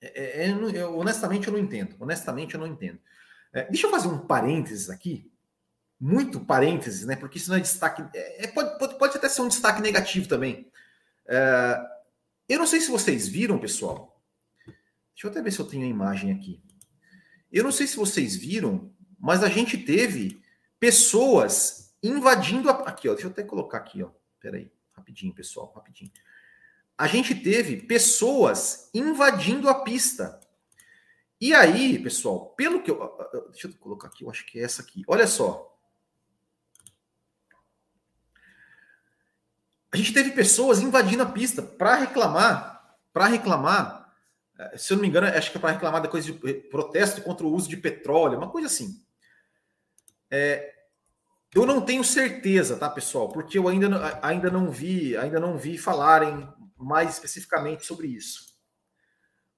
S1: É, é, eu, honestamente, eu não entendo. Honestamente, eu não entendo. É, deixa eu fazer um parênteses aqui, muito parênteses, né? Porque isso não é destaque. É, é, pode, pode, pode, até ser um destaque negativo também. É, eu não sei se vocês viram, pessoal. Deixa eu até ver se eu tenho a imagem aqui. Eu não sei se vocês viram, mas a gente teve pessoas invadindo a... aqui, ó. Deixa eu até colocar aqui, ó. Peraí, rapidinho, pessoal, rapidinho. A gente teve pessoas invadindo a pista e aí, pessoal, pelo que eu. Deixa eu colocar aqui, eu acho que é essa aqui. Olha só. A gente teve pessoas invadindo a pista para reclamar, para reclamar, eh, se eu não me engano, acho que é para reclamar da coisa de protesto contra o uso de petróleo, uma coisa assim. É, eu não tenho certeza, tá, pessoal? Porque eu ainda, ainda não vi, ainda não vi falarem mais especificamente sobre isso.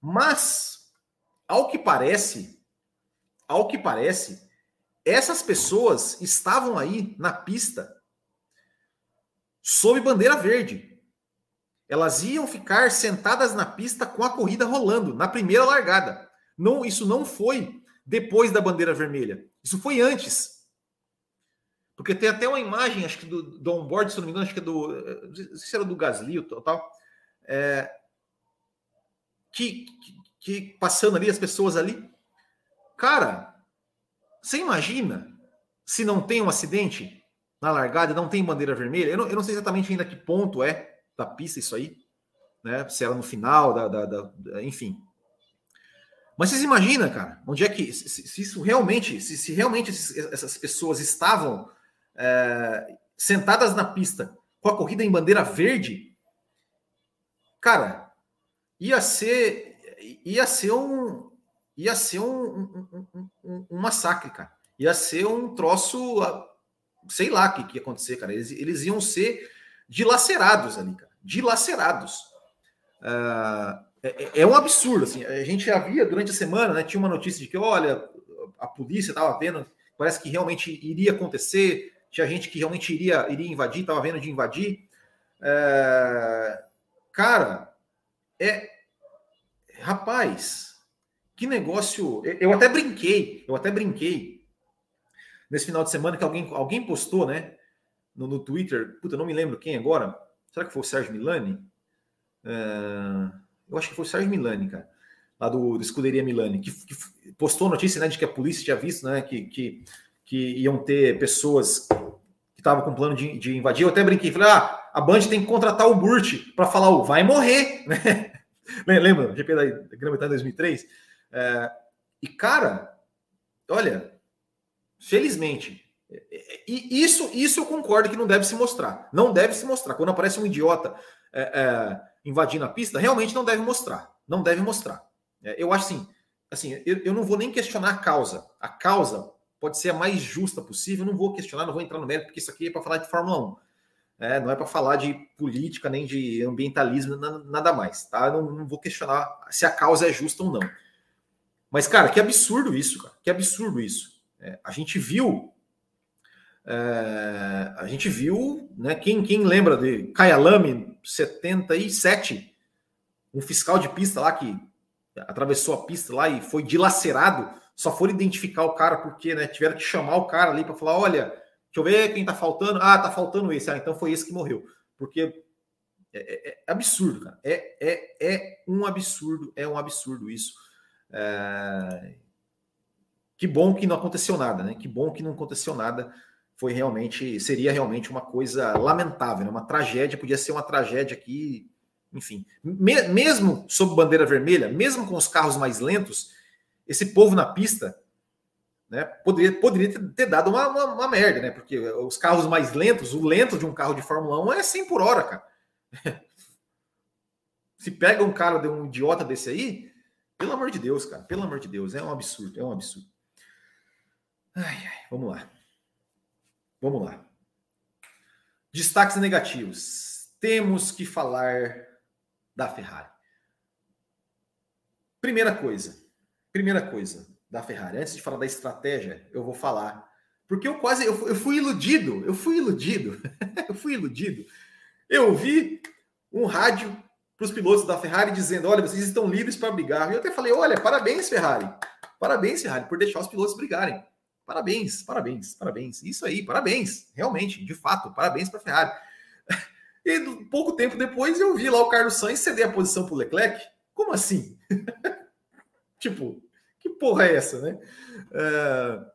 S1: Mas ao que parece, ao que parece, essas pessoas estavam aí na pista sob bandeira verde. Elas iam ficar sentadas na pista com a corrida rolando na primeira largada. Não, isso não foi depois da bandeira vermelha. Isso foi antes. Porque tem até uma imagem, acho que do, do onboard, se não me engano, acho que é do. Não sei se era do Gasly ou tal. É, que, que passando ali, as pessoas ali. Cara, você imagina se não tem um acidente na largada, não tem bandeira vermelha? Eu não, eu não sei exatamente ainda que ponto é da pista isso aí, né? Se era no final, da, da, da enfim. Mas vocês imaginam, cara, onde é que se, se isso realmente, se, se realmente essas pessoas estavam é, sentadas na pista com a corrida em bandeira verde, cara, ia ser ia ser um ia ser um, um, um, um, massacre, cara. Ia ser um troço sei lá o que, que ia acontecer, cara. Eles, eles iam ser dilacerados ali, cara. Dilacerados. Uh, é, é, um absurdo, assim. A gente já via durante a semana, né? Tinha uma notícia de que, olha, a polícia estava vendo, parece que realmente iria acontecer, tinha gente que realmente iria, iria invadir, estava vendo de invadir. É, cara, é. Rapaz, que negócio. Eu até brinquei, eu até brinquei nesse final de semana que alguém, alguém postou, né? No, no Twitter, puta, não me lembro quem agora. Será que foi o Sérgio Milani? É, eu acho que foi o Sérgio Milani, cara, lá do, do Escuderia Milani, que, que, postou notícia né, de que a polícia tinha visto, né? Que, que, que iam ter pessoas que estavam com plano de, de, invadir. Eu até brinquei, falei, ah, a Band tem que contratar o Burt para falar o vai morrer, *laughs* né? Lembra? GP da Grã-Bretanha 2003? É, e, cara, olha, felizmente, e isso, isso eu concordo que não deve se mostrar. Não deve se mostrar. Quando aparece um idiota é, é, invadindo a pista, realmente não deve mostrar. Não deve mostrar. É, eu acho assim, assim eu, eu, não vou nem questionar a causa. A causa pode ser a mais justa possível. Não vou questionar, não vou entrar no mérito, porque isso aqui é para falar de Fórmula 1. É, não é para falar de política nem de ambientalismo, nada mais. Tá? Não, não vou questionar se a causa é justa ou não. Mas, cara, que absurdo isso, cara. Que absurdo isso. É, a gente viu. É, a gente viu, né? Quem, quem lembra de Kyalami 77, um fiscal de pista lá que atravessou a pista lá e foi dilacerado, só foram identificar o cara porque né, tiveram que chamar o cara ali para falar: olha, deixa eu ver quem tá faltando. Ah, tá faltando esse. Ah, então foi esse que morreu. Porque é, é, é absurdo, cara. É, é, é um absurdo, é um absurdo isso. É... Que bom que não aconteceu nada, né? Que bom que não aconteceu nada. Foi realmente, seria realmente uma coisa lamentável, né? uma tragédia. Podia ser uma tragédia aqui, enfim. Me mesmo sob bandeira vermelha, mesmo com os carros mais lentos, esse povo na pista né, poderia, poderia ter, dado uma, uma, uma, merda, né? Porque os carros mais lentos, o lento de um carro de Fórmula 1 é 100 por hora, cara. *laughs* Se pega um cara de um idiota desse aí, pelo amor de Deus, cara. Pelo amor de Deus. É um absurdo. É um absurdo. Ai, ai, vamos lá. Vamos lá. Destaques negativos. Temos que falar da Ferrari. Primeira coisa. Primeira coisa da Ferrari. Antes de falar da estratégia, eu vou falar. Porque eu quase. Eu, eu fui iludido. Eu fui iludido. *laughs* eu fui iludido. Eu vi um rádio para os pilotos da Ferrari dizendo: olha, vocês estão livres para brigar. E eu até falei: olha, parabéns, Ferrari. Parabéns, Ferrari, por deixar os pilotos brigarem. Parabéns, parabéns, parabéns. Isso aí, parabéns. Realmente, de fato, parabéns para a Ferrari. *laughs* E pouco tempo depois eu vi lá o Carlos Sainz ceder a posição para o Leclerc. Como assim? *laughs* tipo, que porra é essa, né? Uh,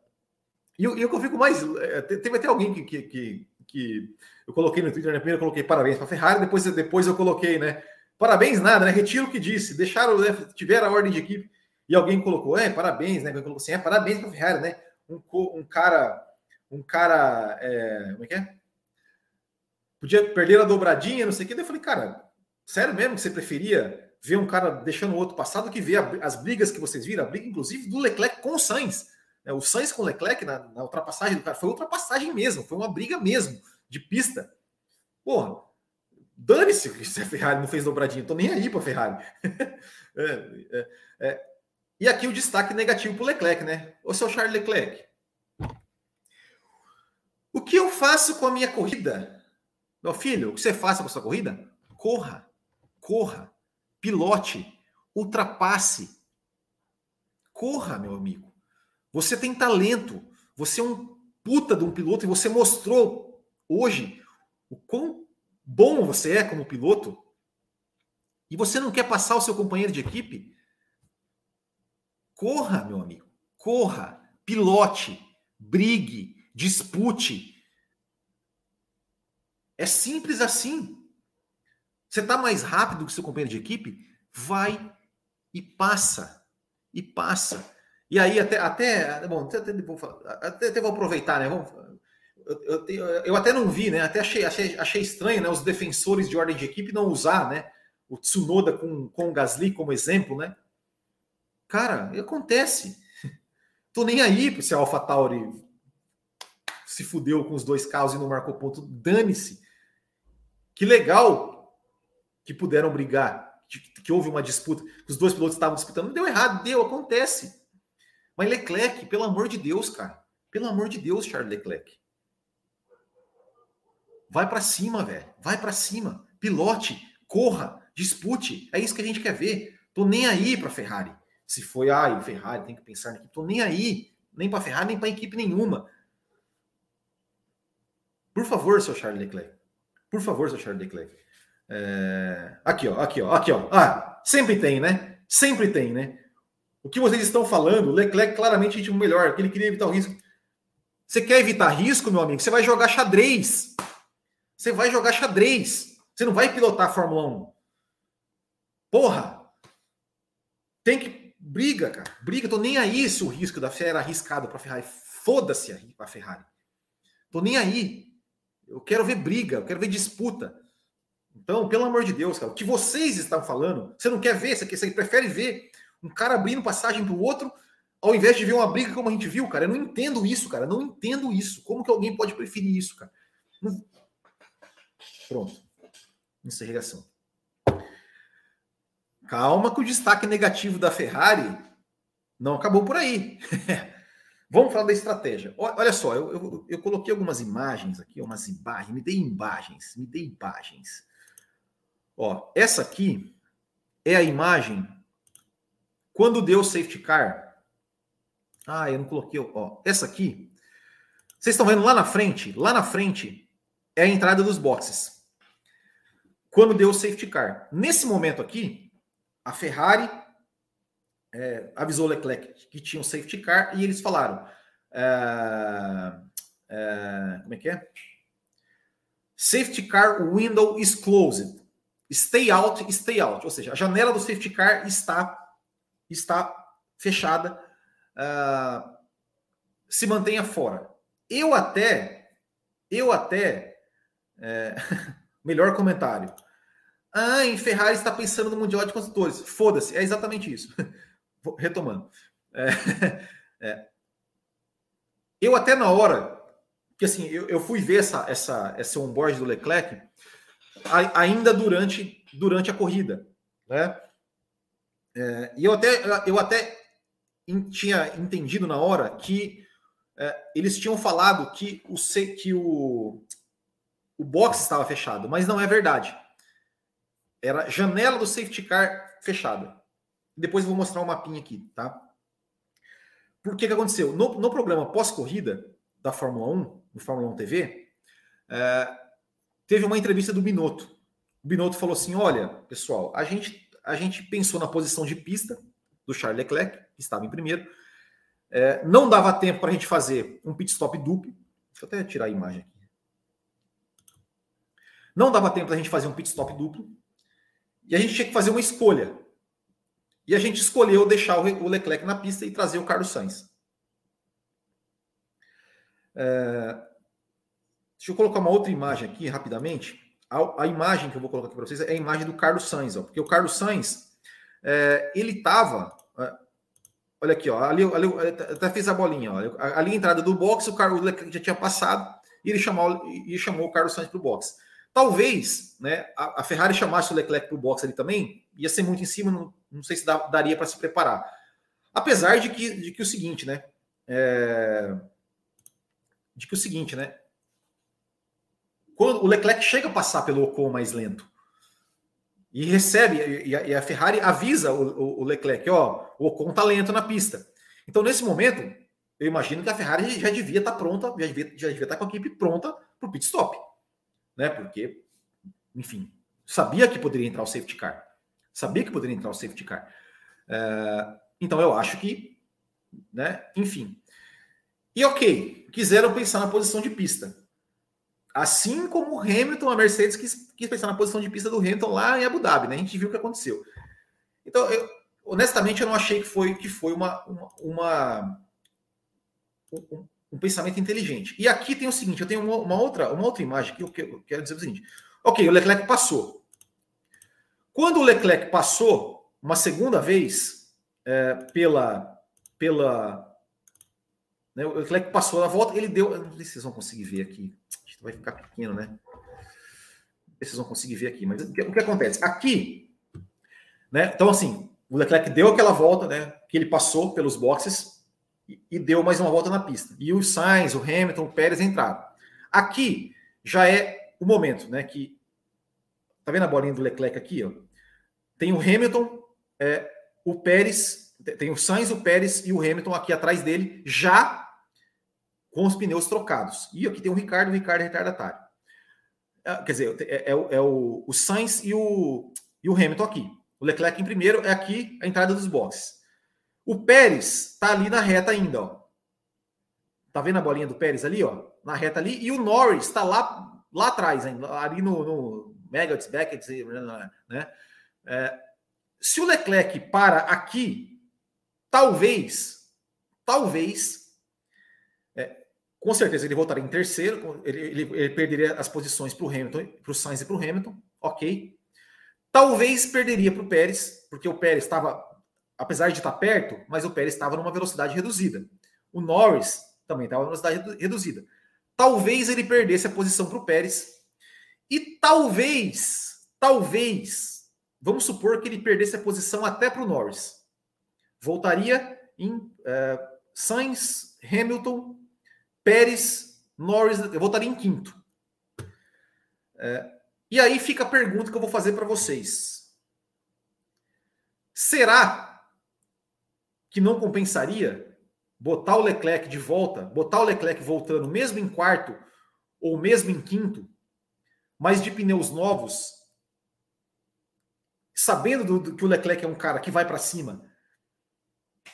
S1: e, o que eu fico mais. É, teve até alguém que, que, que, que eu coloquei no Twitter, né? Primeiro eu coloquei parabéns para Ferrari, depois, depois eu coloquei, né? Parabéns, nada, né? Retiro o que disse. Deixaram, né? tiveram a ordem de equipe. E alguém colocou, é, parabéns, né? Colocou assim, é, parabéns para Ferrari, né? Um, um cara, um cara, é, como é que é? Podia perder a dobradinha, não sei o que. Daí eu falei, cara, sério mesmo que você preferia ver um cara deixando o outro passado que ver as brigas que vocês viram, a briga, inclusive, do Leclerc com o Sainz. Né? O Sainz com o Leclerc na, na ultrapassagem do cara foi ultrapassagem mesmo, foi uma briga mesmo, de pista. Porra, Dane-se se a Ferrari não fez dobradinha, tô nem aí para Ferrari. *laughs* é, é, é. E aqui o destaque negativo para o Leclerc, né? Ô seu Charles Leclerc. O que eu faço com a minha corrida? Meu filho, o que você faz com a sua corrida? Corra, corra, pilote, ultrapasse. Corra, meu amigo. Você tem talento. Você é um puta de um piloto e você mostrou hoje o quão bom você é como piloto e você não quer passar o seu companheiro de equipe, corra, meu amigo, corra, pilote, brigue, dispute. É simples assim. Você está mais rápido que seu companheiro de equipe? Vai e passa. E passa. E aí, até. até bom, até, até, até vou aproveitar, né? Vamos, eu, eu, eu, até não vi, né? Até achei, achei, achei estranho, né? Os defensores de ordem de equipe não usar, né? O Tsunoda com, com o Gasly como exemplo, né? Cara, acontece. *laughs* Tô nem aí se a AlphaTauri se fudeu com os dois carros e não marcou ponto, dane-se. Que legal que puderam brigar, que, que houve uma disputa, que os dois pilotos estavam disputando. Deu errado, deu, acontece. Mas Leclerc, pelo amor de Deus, cara. Pelo amor de Deus, Charles Leclerc. Vai para cima, velho. Vai para cima. Pilote, corra, dispute. É isso que a gente quer ver. Tô nem aí para Ferrari. Se foi, ai, Ferrari tem que pensar na equipe. Tô nem aí, nem para Ferrari, nem para equipe nenhuma. Por favor, seu Charles Leclerc. Por favor, seu Charles Leclerc. É... Aqui, ó, aqui, ó, aqui, ó. Ah, sempre tem, né? Sempre tem, né? O que vocês estão falando, Leclerc claramente é ritmo melhor, que ele queria evitar o risco. Você quer evitar risco, meu amigo? Você vai jogar xadrez. Você vai jogar xadrez. Você não vai pilotar a Fórmula 1. Porra! Tem que. Briga, cara. Briga. Tô nem aí se o risco da Ferrari era arriscado para Ferrari. Foda-se a Ferrari. Tô nem aí. Eu quero ver briga, eu quero ver disputa. Então, pelo amor de Deus, cara, o que vocês estão falando, você não quer ver, você, você prefere ver um cara abrindo passagem para o outro, ao invés de ver uma briga como a gente viu, cara. Eu não entendo isso, cara. Eu não entendo isso. Como que alguém pode preferir isso, cara? Não... Pronto. Encerração. Calma que o destaque negativo da Ferrari não acabou por aí. *laughs* Vamos falar da estratégia. Olha só, eu, eu, eu, coloquei algumas imagens aqui, umas imagens, me dei imagens, me dei imagens. Ó, essa aqui é a imagem quando deu o safety car. Ah, eu não coloquei, ó, essa aqui. Vocês estão vendo lá na frente? Lá na frente é a entrada dos boxes. Quando deu o safety car. Nesse momento aqui, a Ferrari é, avisou o Leclerc que tinha um safety car e eles falaram: é, é, como é que é? Safety car window is closed. Stay out, stay out. Ou seja, a janela do safety car está, está fechada. Uh, se mantenha fora. Eu até, eu até, é, *laughs* melhor comentário. Ah, em Ferrari está pensando no Mundial de Construtores. Foda-se, é exatamente isso. *laughs* retomando. É, *laughs* é, eu até na hora, que assim, eu, eu, fui ver essa, essa, essa onboard do Leclerc ainda durante, durante a corrida, né? É, e eu até, eu até in, tinha entendido na hora que é, eles tinham falado que o, que o, o box estava fechado, mas não é verdade. Era janela do safety car fechada. Depois eu vou mostrar um mapinha aqui, tá? Por que que aconteceu? No, no programa pós-corrida da Fórmula 1, no Fórmula 1 TV, é, teve uma entrevista do Binotto. O Binotto falou assim: olha, pessoal, a gente, a gente pensou na posição de pista do Charles Leclerc, que estava em primeiro. É, não dava tempo para a gente fazer um pit stop duplo. Deixa eu até tirar a imagem aqui. Não dava tempo para a gente fazer um pit stop duplo. E a gente tinha que fazer uma escolha. E a gente escolheu deixar o Leclerc na pista e trazer o Carlos Sainz. É... Deixa eu colocar uma outra imagem aqui rapidamente. A, a imagem que eu vou colocar aqui para vocês é a imagem do Carlos Sainz, ó, porque o Carlos Sainz é, ele estava. É, olha aqui, ó, ali, ali, até fiz a bolinha. Ó, ali a entrada do box, o Carlos já tinha passado e ele chamou, e chamou o Carlos Sainz para o box. Talvez né, a, a Ferrari chamasse o Leclerc para o box ali também, ia ser muito em cima, não, não sei se dá, daria para se preparar. Apesar de que, de que o seguinte, né? É, de que o seguinte, né? Quando o Leclerc chega a passar pelo Ocon mais lento e recebe, e a, e a Ferrari avisa o, o, o, Leclerc, ó, o Ocon tá lento na pista. Então, nesse momento, eu imagino que a Ferrari já devia estar tá pronta, já devia, já estar tá com a equipe pronta para o pit stop né? Porque, enfim, sabia que poderia entrar o safety car. Sabia que poderia entrar o safety car. É, então eu acho que, né? Enfim. E ok, quiseram pensar na posição de pista. Assim como o Hamilton, a Mercedes quis, quis pensar na posição de pista do Hamilton lá em Abu Dhabi, né? A gente viu o que aconteceu. Então, eu, honestamente, eu não achei que foi que foi uma, uma, uma um, um pensamento inteligente. E aqui tem o seguinte: eu tenho uma, uma outra, uma outra imagem que eu, eu quero dizer o seguinte. Ok, o Leclerc passou. Quando o Leclerc passou uma segunda vez é, pela, pela, Né? O Leclerc passou na volta, ele deu. Não sei se vocês vão conseguir ver aqui. Vai ficar pequeno, né? Vocês vão conseguir ver aqui. Mas o que, o que acontece? Aqui, né? Então, assim, o Leclerc deu aquela volta, né? Que ele passou pelos boxes e, e deu mais uma volta na pista. E o Sainz, o Hamilton, o Pérez entraram. Aqui já é o momento, né? Que tá vendo a bolinha do Leclerc aqui, ó? Tem o Hamilton, é, o Pérez, tem o Sainz, o Pérez e o Hamilton aqui atrás dele, já com os pneus trocados. E aqui tem o Ricardo, o Ricardo é retardatário. É, quer dizer, é, é, é o, o Sainz e o, e o Hamilton aqui. O Leclerc em primeiro é aqui a entrada dos boxes. O Pérez está ali na reta ainda, ó. Tá vendo a bolinha do Pérez ali, ó? Na reta ali. E o Norris está lá, lá atrás, ainda, ali no, no Megats, Beckett, né? É, se o Leclerc para aqui, talvez, talvez com certeza ele voltaria em terceiro, ele, ele, ele perderia as posições para o Hamilton, para o Sainz e para o Hamilton, ok. Talvez perderia para o Pérez, porque o Pérez estava, apesar de estar perto, mas o Pérez estava numa velocidade reduzida. O Norris também estava numa velocidade reduzida. Talvez ele perdesse a posição para o Pérez. E talvez, talvez, vamos supor que ele perdesse a posição até para o Norris. Voltaria em uh, Sainz, Hamilton, Pérez, Norris, eu voltaria em quinto. É, e aí fica a pergunta que eu vou fazer para vocês. Será que não compensaria botar o Leclerc de volta, botar o Leclerc voltando mesmo em quarto ou mesmo em quinto, mas de pneus novos, sabendo do, do que o Leclerc é um cara que vai para cima?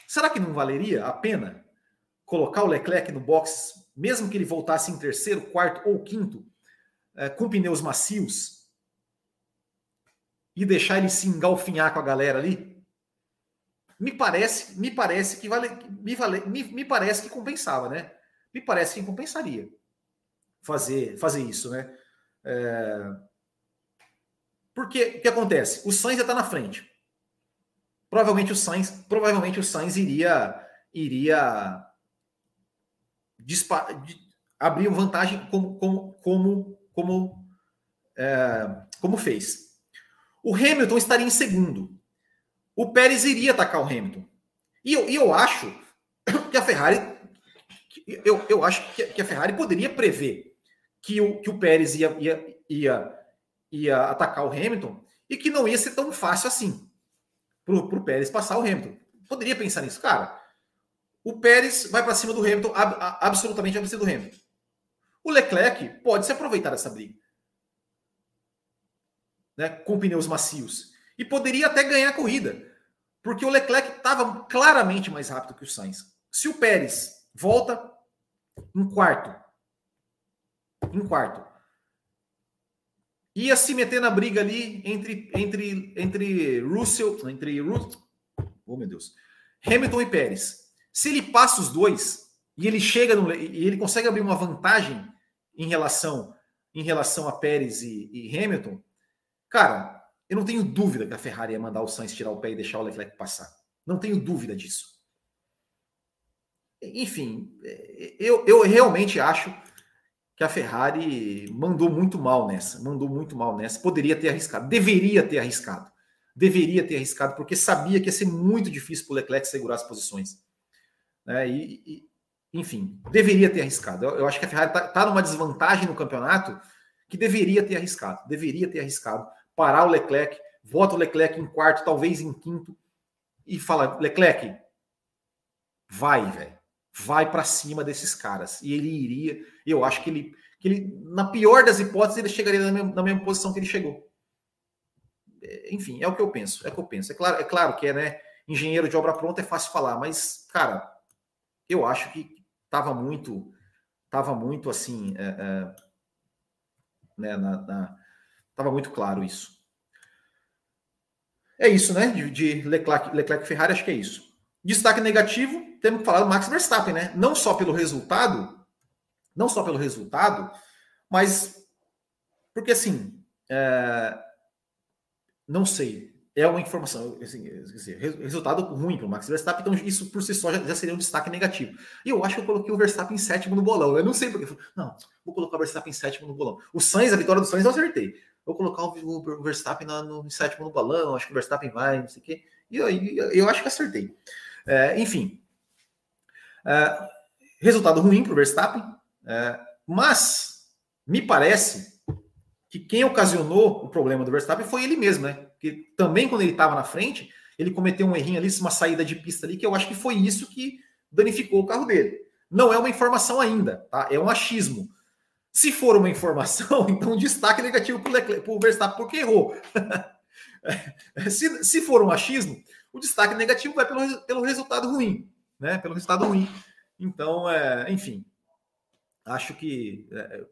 S1: Será que não valeria a pena colocar o Leclerc no box mesmo que ele voltasse em terceiro, quarto ou quinto, é, com pneus macios, e deixar ele se engalfinhar com a galera ali, me parece, me parece que vale, me, vale, me, me parece que compensava, né? Me parece que compensaria fazer, fazer isso, né? É... Porque o que acontece? O Sainz já está na frente. Provavelmente o Sainz, provavelmente o Sainz iria iria abriu vantagem como, como, como, como, é, como fez. O Hamilton estaria em segundo. O Pérez iria atacar o Hamilton. E eu, e eu acho *coughs* que a Ferrari. Eu, eu acho que a Ferrari poderia prever que o, que o Pérez ia, ia, ia, ia atacar o Hamilton e que não ia ser tão fácil assim para o Pérez passar o Hamilton. Poderia pensar nisso, cara o Pérez vai para cima do Hamilton, ab, absolutamente vai para cima do Hamilton. O Leclerc pode se aproveitar dessa briga. Né, com pneus macios. E poderia até ganhar a corrida. Porque o Leclerc estava claramente mais rápido que o Sainz. Se o Pérez volta em quarto, em quarto, ia se meter na briga ali entre entre entre Russell, entre Russell, oh meu Deus, Hamilton e Pérez. Se ele passa os dois e ele chega no, e ele consegue abrir uma vantagem em relação em relação a Pérez e, e, Hamilton, cara, eu não tenho dúvida que a Ferrari ia mandar o Sainz tirar o pé e deixar o Leclerc passar. Não tenho dúvida disso. Enfim, eu, eu realmente acho que a Ferrari mandou muito mal nessa, mandou muito mal nessa. Poderia ter arriscado, deveria ter arriscado, deveria ter arriscado, porque sabia que ia ser muito difícil para o Leclerc segurar as posições. Né? E, e, enfim, deveria ter arriscado. Eu, eu acho que a Ferrari está tá numa desvantagem no campeonato que deveria ter arriscado. Deveria ter arriscado. Parar o Leclerc, vota o Leclerc em quarto, talvez em quinto, e fala: Leclerc, vai, velho. Vai para cima desses caras. E ele iria. Eu acho que ele, que ele, na pior das hipóteses, ele chegaria na mesma, na mesma posição que ele chegou. É, enfim, é o que eu penso. É o que eu penso. É claro, é claro que é, né? Engenheiro de obra pronta é fácil falar, mas, cara, eu acho que estava muito, estava muito assim, é, é, né, na, na, tava muito claro isso. É isso, né? De, de Leclerc, Leclerc Ferrari, acho que é isso. Destaque negativo, temos que falar do Max Verstappen, né? Não só pelo resultado, não só pelo resultado, mas porque assim, é, não sei, é uma informação, assim, resultado ruim para o Max Verstappen, então isso por si só já, já, seria um destaque negativo. E eu acho que eu coloquei o Verstappen em sétimo no bolão. Eu não sei porque. Não, vou colocar o Verstappen em sétimo no bolão. O Sainz, a vitória do Sainz, eu acertei. Vou colocar o, Verstappen no, no, sétimo no bolão, acho que o Verstappen vai, não sei o quê. E eu, eu, eu acho que acertei. É, enfim. É, resultado ruim para o Verstappen, é, mas me parece que quem ocasionou o problema do Verstappen foi ele mesmo, né? Porque também quando ele estava na frente, ele cometeu um errinho ali, uma saída de pista ali, que eu acho que foi isso que danificou o carro dele. Não é uma informação ainda, tá? É um achismo. Se for uma informação, *laughs* então destaque negativo para o Verstappen porque errou. *laughs* se, se for um achismo, o destaque negativo vai pelo, pelo resultado ruim, né? Pelo resultado ruim. Então, é, enfim, acho que é,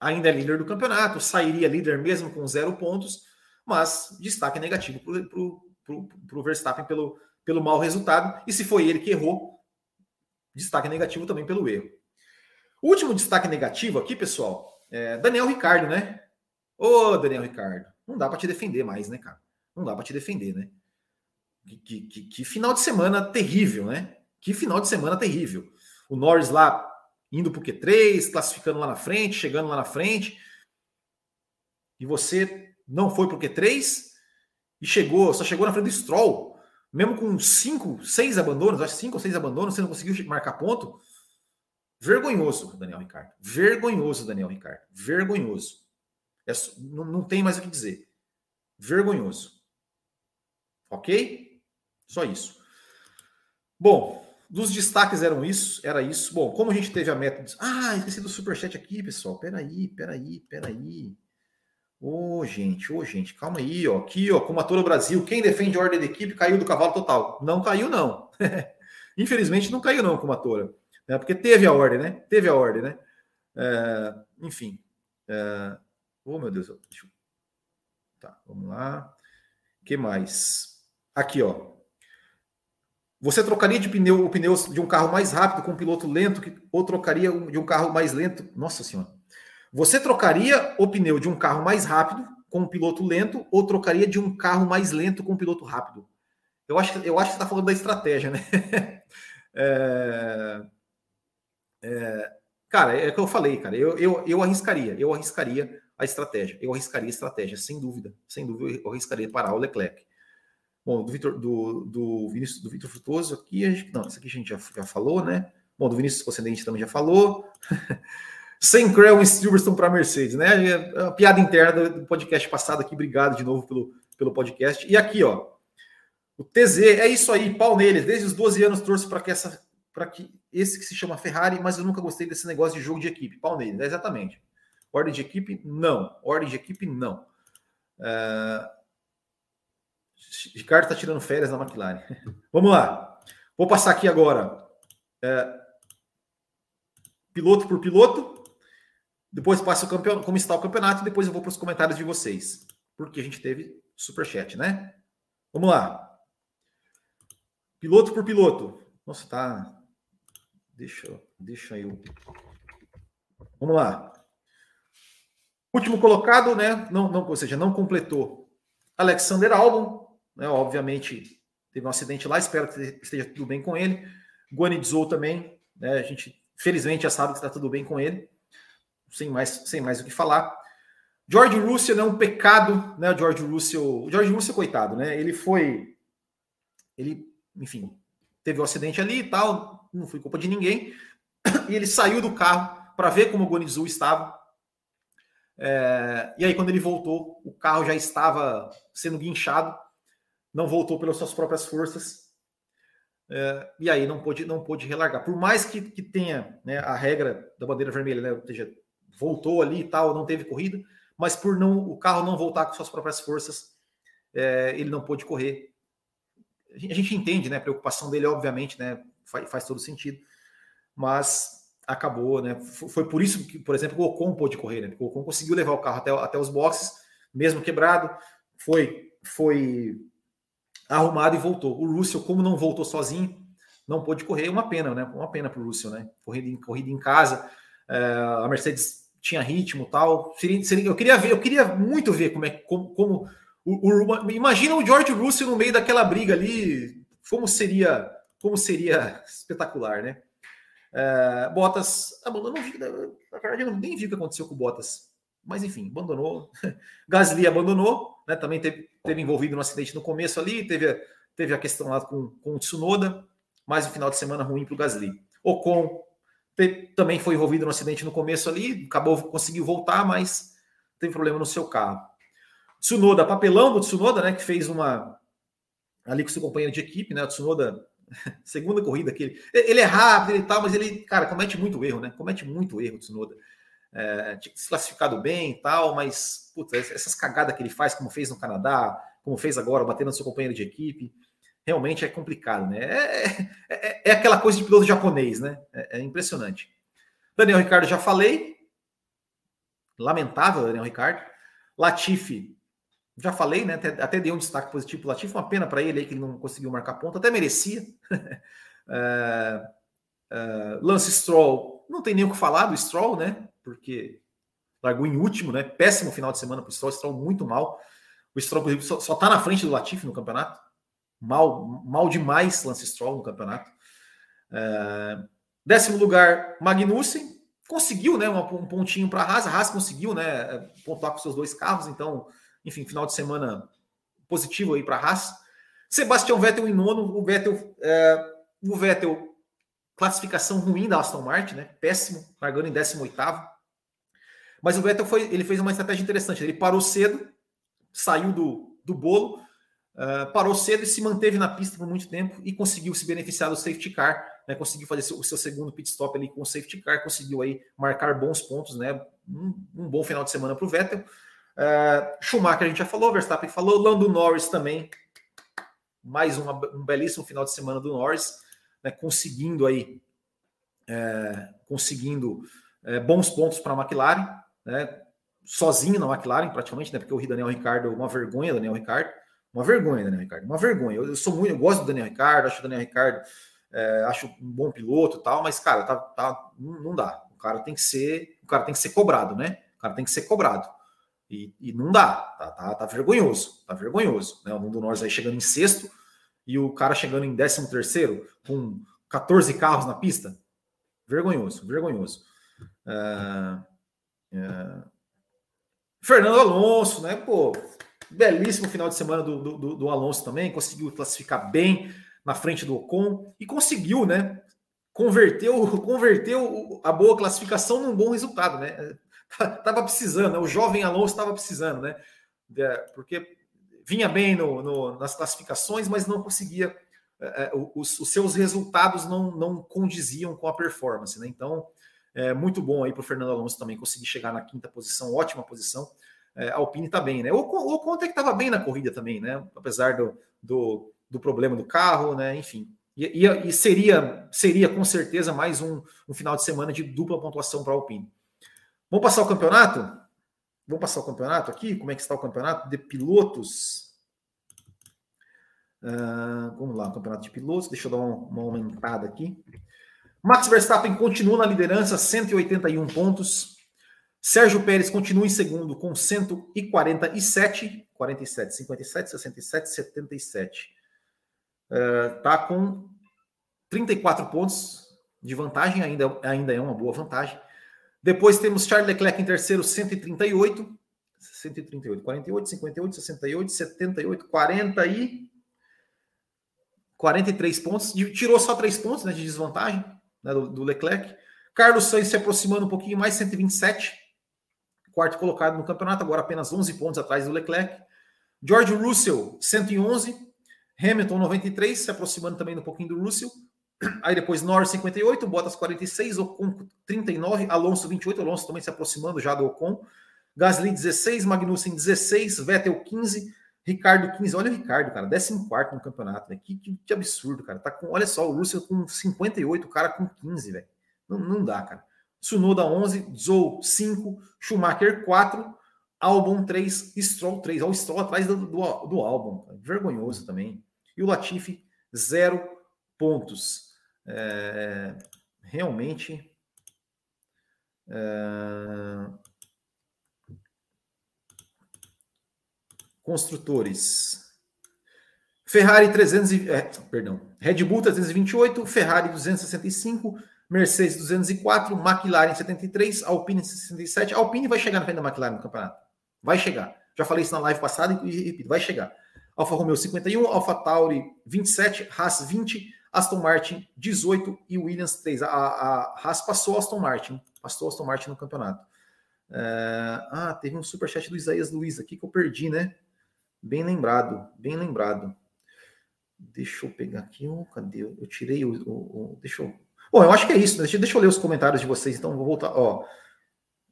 S1: ainda é líder do campeonato, sairia líder mesmo com zero pontos, mas destaque negativo para o Verstappen pelo, pelo mau resultado. E se foi ele que errou, destaque negativo também pelo erro. Último destaque negativo aqui, pessoal, é Daniel Ricardo, né? Ô, Daniel Ricardo, não dá para te defender mais, né, cara? Não dá para te defender, né? Que, que, que, final de semana terrível, né? Que final de semana terrível. O Norris lá indo para o Q3, classificando lá na frente, chegando lá na frente, e você não foi o Q3 e chegou, só chegou na frente do Stroll, mesmo com cinco, seis abandonos, acho cinco ou seis abandonos, você não conseguiu marcar ponto. Vergonhoso, Daniel Ricardo. Vergonhoso, Daniel Ricardo. Vergonhoso. É, não, não tem mais o que dizer. Vergonhoso. Ok? Só isso. Bom, dos destaques eram isso, era isso. Bom, como a gente teve a meta. Ah, esqueci do superchat aqui, pessoal. Peraí, peraí, peraí. Ô, oh, gente, ô, oh, gente, calma aí, ó. Aqui, ó, como ator Brasil, quem defende a ordem da equipe caiu do cavalo total. Não caiu, não. *laughs* Infelizmente, não caiu, não, como atora. É, porque teve a ordem, né? Teve a ordem, né? É, enfim. É... Oh, meu Deus. Eu... Tá, vamos lá. Que mais? Aqui, ó. Você trocaria de pneu o pneu de um carro mais rápido com um piloto lento que, ou trocaria de um carro mais lento? Nossa Senhora. Você trocaria o pneu de um carro mais rápido com um piloto lento ou trocaria de um carro mais lento com um piloto rápido? Eu acho, eu acho que você está falando da estratégia, né? *laughs* é, é, cara, é o que eu falei, cara. Eu, eu, eu arriscaria, eu arriscaria a estratégia. Eu arriscaria a estratégia, sem dúvida. Sem dúvida, eu arriscaria parar o Leclerc. Bom, do Vitor do, do Vinícius do Vitor Frutuoso aqui, a gente, não, isso aqui a gente já, já falou, né? Bom, do Vinícius Concedente também já falou. *laughs* Sem Creu e Silverstone para Mercedes, né? É a piada interna do podcast passado aqui. Obrigado de novo pelo, pelo podcast. E aqui, ó, o TZ, é isso aí, pau neles. Desde os 12 anos torço para que essa para que esse que se chama Ferrari, mas eu nunca gostei desse negócio de jogo de equipe. Pau neles, é exatamente. Ordem de equipe, não. Ordem de equipe, não. Uh, Ricardo está tirando férias na McLaren. *laughs* Vamos lá. Vou passar aqui agora. É, piloto por piloto. Depois passo o campeão, como está o campeonato. E depois eu vou para os comentários de vocês. Porque a gente teve superchat, né? Vamos lá. Piloto por piloto. Nossa, tá. Deixa, deixa eu. Vamos lá. Último colocado, né? Não, não, ou seja, não completou. Alexander Albon, né? Obviamente, teve um acidente lá, espero que esteja tudo bem com ele. Guanizou também, né? A gente, felizmente, já sabe que está tudo bem com ele. Sem mais, sem mais o que falar. George Russell é um pecado, né? George Russell, o George Russell, coitado, né? Ele foi. Ele, enfim, teve um acidente ali e tal, não foi culpa de ninguém. E ele saiu do carro para ver como o Guanizu estava. É, e aí, quando ele voltou, o carro já estava sendo guinchado não voltou pelas suas próprias forças. É, e aí não pôde, não pôde relargar. Por mais que, que tenha né, a regra da bandeira vermelha, né, ou seja, voltou ali e tal, não teve corrida, mas por não o carro não voltar com suas próprias forças, é, ele não pôde correr. A gente, entende, né? A preocupação dele, obviamente, né? Faz, faz todo sentido, mas acabou, né? Foi, foi, por isso que, por exemplo, o Ocon pôde correr, né? o Ocon conseguiu levar o carro até, até os boxes, mesmo quebrado, foi, foi arrumado e voltou. O Russell, como não voltou sozinho, não pôde correr. É uma pena, né? Uma pena para o Russell, né? Corrida em, corrida em casa. É, a Mercedes tinha ritmo tal. Eu queria ver, eu queria muito ver como é como, como, O, o, imagina o George Russell no meio daquela briga ali, como seria, como seria espetacular, né? É, Bottas abandonou, na verdade eu nem vi o que aconteceu com o Bottas, mas enfim, abandonou. *laughs* Gasly abandonou, né? Também teve, teve envolvido no acidente no começo ali, teve, teve a questão lá com, com o Tsunoda, mais um final de semana ruim para o Gasly. Ocon também foi envolvido no acidente no começo ali, acabou, conseguiu voltar, mas teve problema no seu carro. Tsunoda, papelão do Tsunoda, né, que fez uma ali com seu companheiro de equipe, né, o Tsunoda, *laughs* segunda corrida que ele, ele é rápido e tal, mas ele, cara, comete muito erro, né, comete muito erro Tsunoda. É, tinha se classificado bem e tal, mas essas cagadas que ele faz, como fez no Canadá, como fez agora, batendo no seu companheiro de equipe, realmente é complicado, né? É, é, é, é aquela coisa de piloto japonês, né? É, é, impressionante. Daniel Ricardo já falei. Lamentável, Daniel Ricardo. Latifi, já falei, né? Até, até dei um destaque positivo para Latifi. Uma pena para ele aí que ele não conseguiu marcar ponto, até merecia. *laughs* É, é, Lance Stroll, não tem nem o que falar do Stroll, né? Porque largou em último, né? Péssimo final de semana para o Stroll, Stroll muito mal. O Stroll, só, só tá na frente do Latifi no campeonato mal, mal demais Lance Stroll no campeonato. É, décimo lugar, Magnussen. Conseguiu né, um, um pontinho para a Haas. A Haas conseguiu né, pontuar com seus dois carros. Então, enfim, final de semana positivo aí para a Haas. Sebastião Vettel em nono. O Vettel, é, o Vettel, classificação ruim da Aston Martin, né? Péssimo, largando em 18 Mas o Vettel foi, ele fez uma estratégia interessante. Ele parou cedo, saiu do, do bolo, Uh, parou cedo e se manteve na pista por muito tempo e conseguiu se beneficiar do safety car, né, conseguiu fazer o seu segundo pit stop ali com o safety car, conseguiu aí marcar bons pontos, né, um, um bom final de semana para o Vettel. Uh, Schumacher a gente já falou, Verstappen falou, Lando Norris também, mais uma, um belíssimo final de semana do Norris, né, conseguindo aí, é, conseguindo é, bons pontos para a McLaren, né, sozinho na McLaren praticamente, né, porque o Daniel Ricardo, uma vergonha, Daniel Ricardo, uma vergonha, Daniel Ricardo. Uma vergonha. Eu, eu sou muito, eu gosto do Daniel Ricardo, acho o Daniel Ricardo, é, acho um bom piloto e tal, mas, cara, tá, tá, não, dá. O cara tem que ser, o cara tem que ser cobrado, né? O cara tem que ser cobrado. E, e não dá, tá, tá, tá, vergonhoso, tá vergonhoso. Né? O mundo Norte aí chegando em sexto e o cara chegando em décimo terceiro com 14 carros na pista. Vergonhoso, vergonhoso. É, é... Fernando Alonso, né? Pô, Belíssimo final de semana do, do, do Alonso também, conseguiu classificar bem na frente do Ocon e conseguiu, né? Converteu, *laughs* converteu a boa classificação num bom resultado, né? *laughs* Tava precisando, né? o jovem Alonso estava precisando, né? Porque vinha bem no, no, nas classificações, mas não conseguia, é, é os, os, seus resultados não, não condiziam com a performance, né? Então, é muito bom aí para o Fernando Alonso também conseguir chegar na quinta posição, ótima posição é, a Alpine está bem, né? O, o Ocon até que estava bem na corrida também, né? Apesar do, do, do problema do carro, né? Enfim. E, e, e, seria, seria com certeza mais um, um final de semana de dupla pontuação para a Alpine. Vamos passar o campeonato? Vamos passar o campeonato aqui? Como é que está o campeonato de pilotos? Uh, vamos lá, campeonato de pilotos. Deixa eu dar uma, uma aumentada aqui. Max Verstappen continua na liderança, 181 pontos. Sérgio Pérez continua em segundo com 147, 47, 57, 67, 77. Uh, com 34 pontos de vantagem, ainda, ainda é uma boa vantagem. Depois temos Charles Leclerc em terceiro, 138, 138, 48, 58, 68, 78, 40 e 43 pontos. Tirou só 3 pontos né, de desvantagem né, do, do Leclerc. Carlos Sainz se aproximando um pouquinho mais, 127 quarto colocado no campeonato, agora apenas 11 pontos atrás do Leclerc. George Russell, 111. Hamilton, 93, se aproximando também um pouquinho do Russell. Aí depois Norris, 58, Bottas, 46, Ocon, 39, Alonso, 28, Alonso também se aproximando já do Ocon. Gasly, 16, Magnussen, 16, Vettel, 15, Ricardo, 15. Olha o Ricardo, cara, 14 no campeonato, né? Que, que, que, absurdo, cara. Tá com, olha só, o Russell com 58, o cara com 15, velho. Não, não dá, cara. Sunoda 11, Zou 5, Schumacher 4, Albon 3, Stroll 3. Olha o Stroll atrás do, do, do Albon. Vergonhoso também. E o Latifi, 0 pontos. É, realmente. É, Construtores. Ferrari 300, é, perdão, Red Bull 328, Ferrari 265, Mercedes 204, McLaren 73, Alpine 67. Alpine vai chegar na frente da McLaren no campeonato. Vai chegar. Já falei isso na live passada e repito, vai chegar. Alfa Romeo 51, Alfa Tauri 27, Haas 20, Aston Martin 18 e Williams 3. A, a Haas passou Aston Martin, passou Aston Martin no campeonato. É, ah, teve um superchat do Isaías Luiz aqui que eu perdi, né? Bem lembrado, bem lembrado. Deixa eu pegar aqui. Oh, cadê? Eu tirei o, o, o, Deixa eu. Bom, eu acho que é isso. Deixa, deixa eu ler os comentários de vocês. Então, vou voltar. Ó,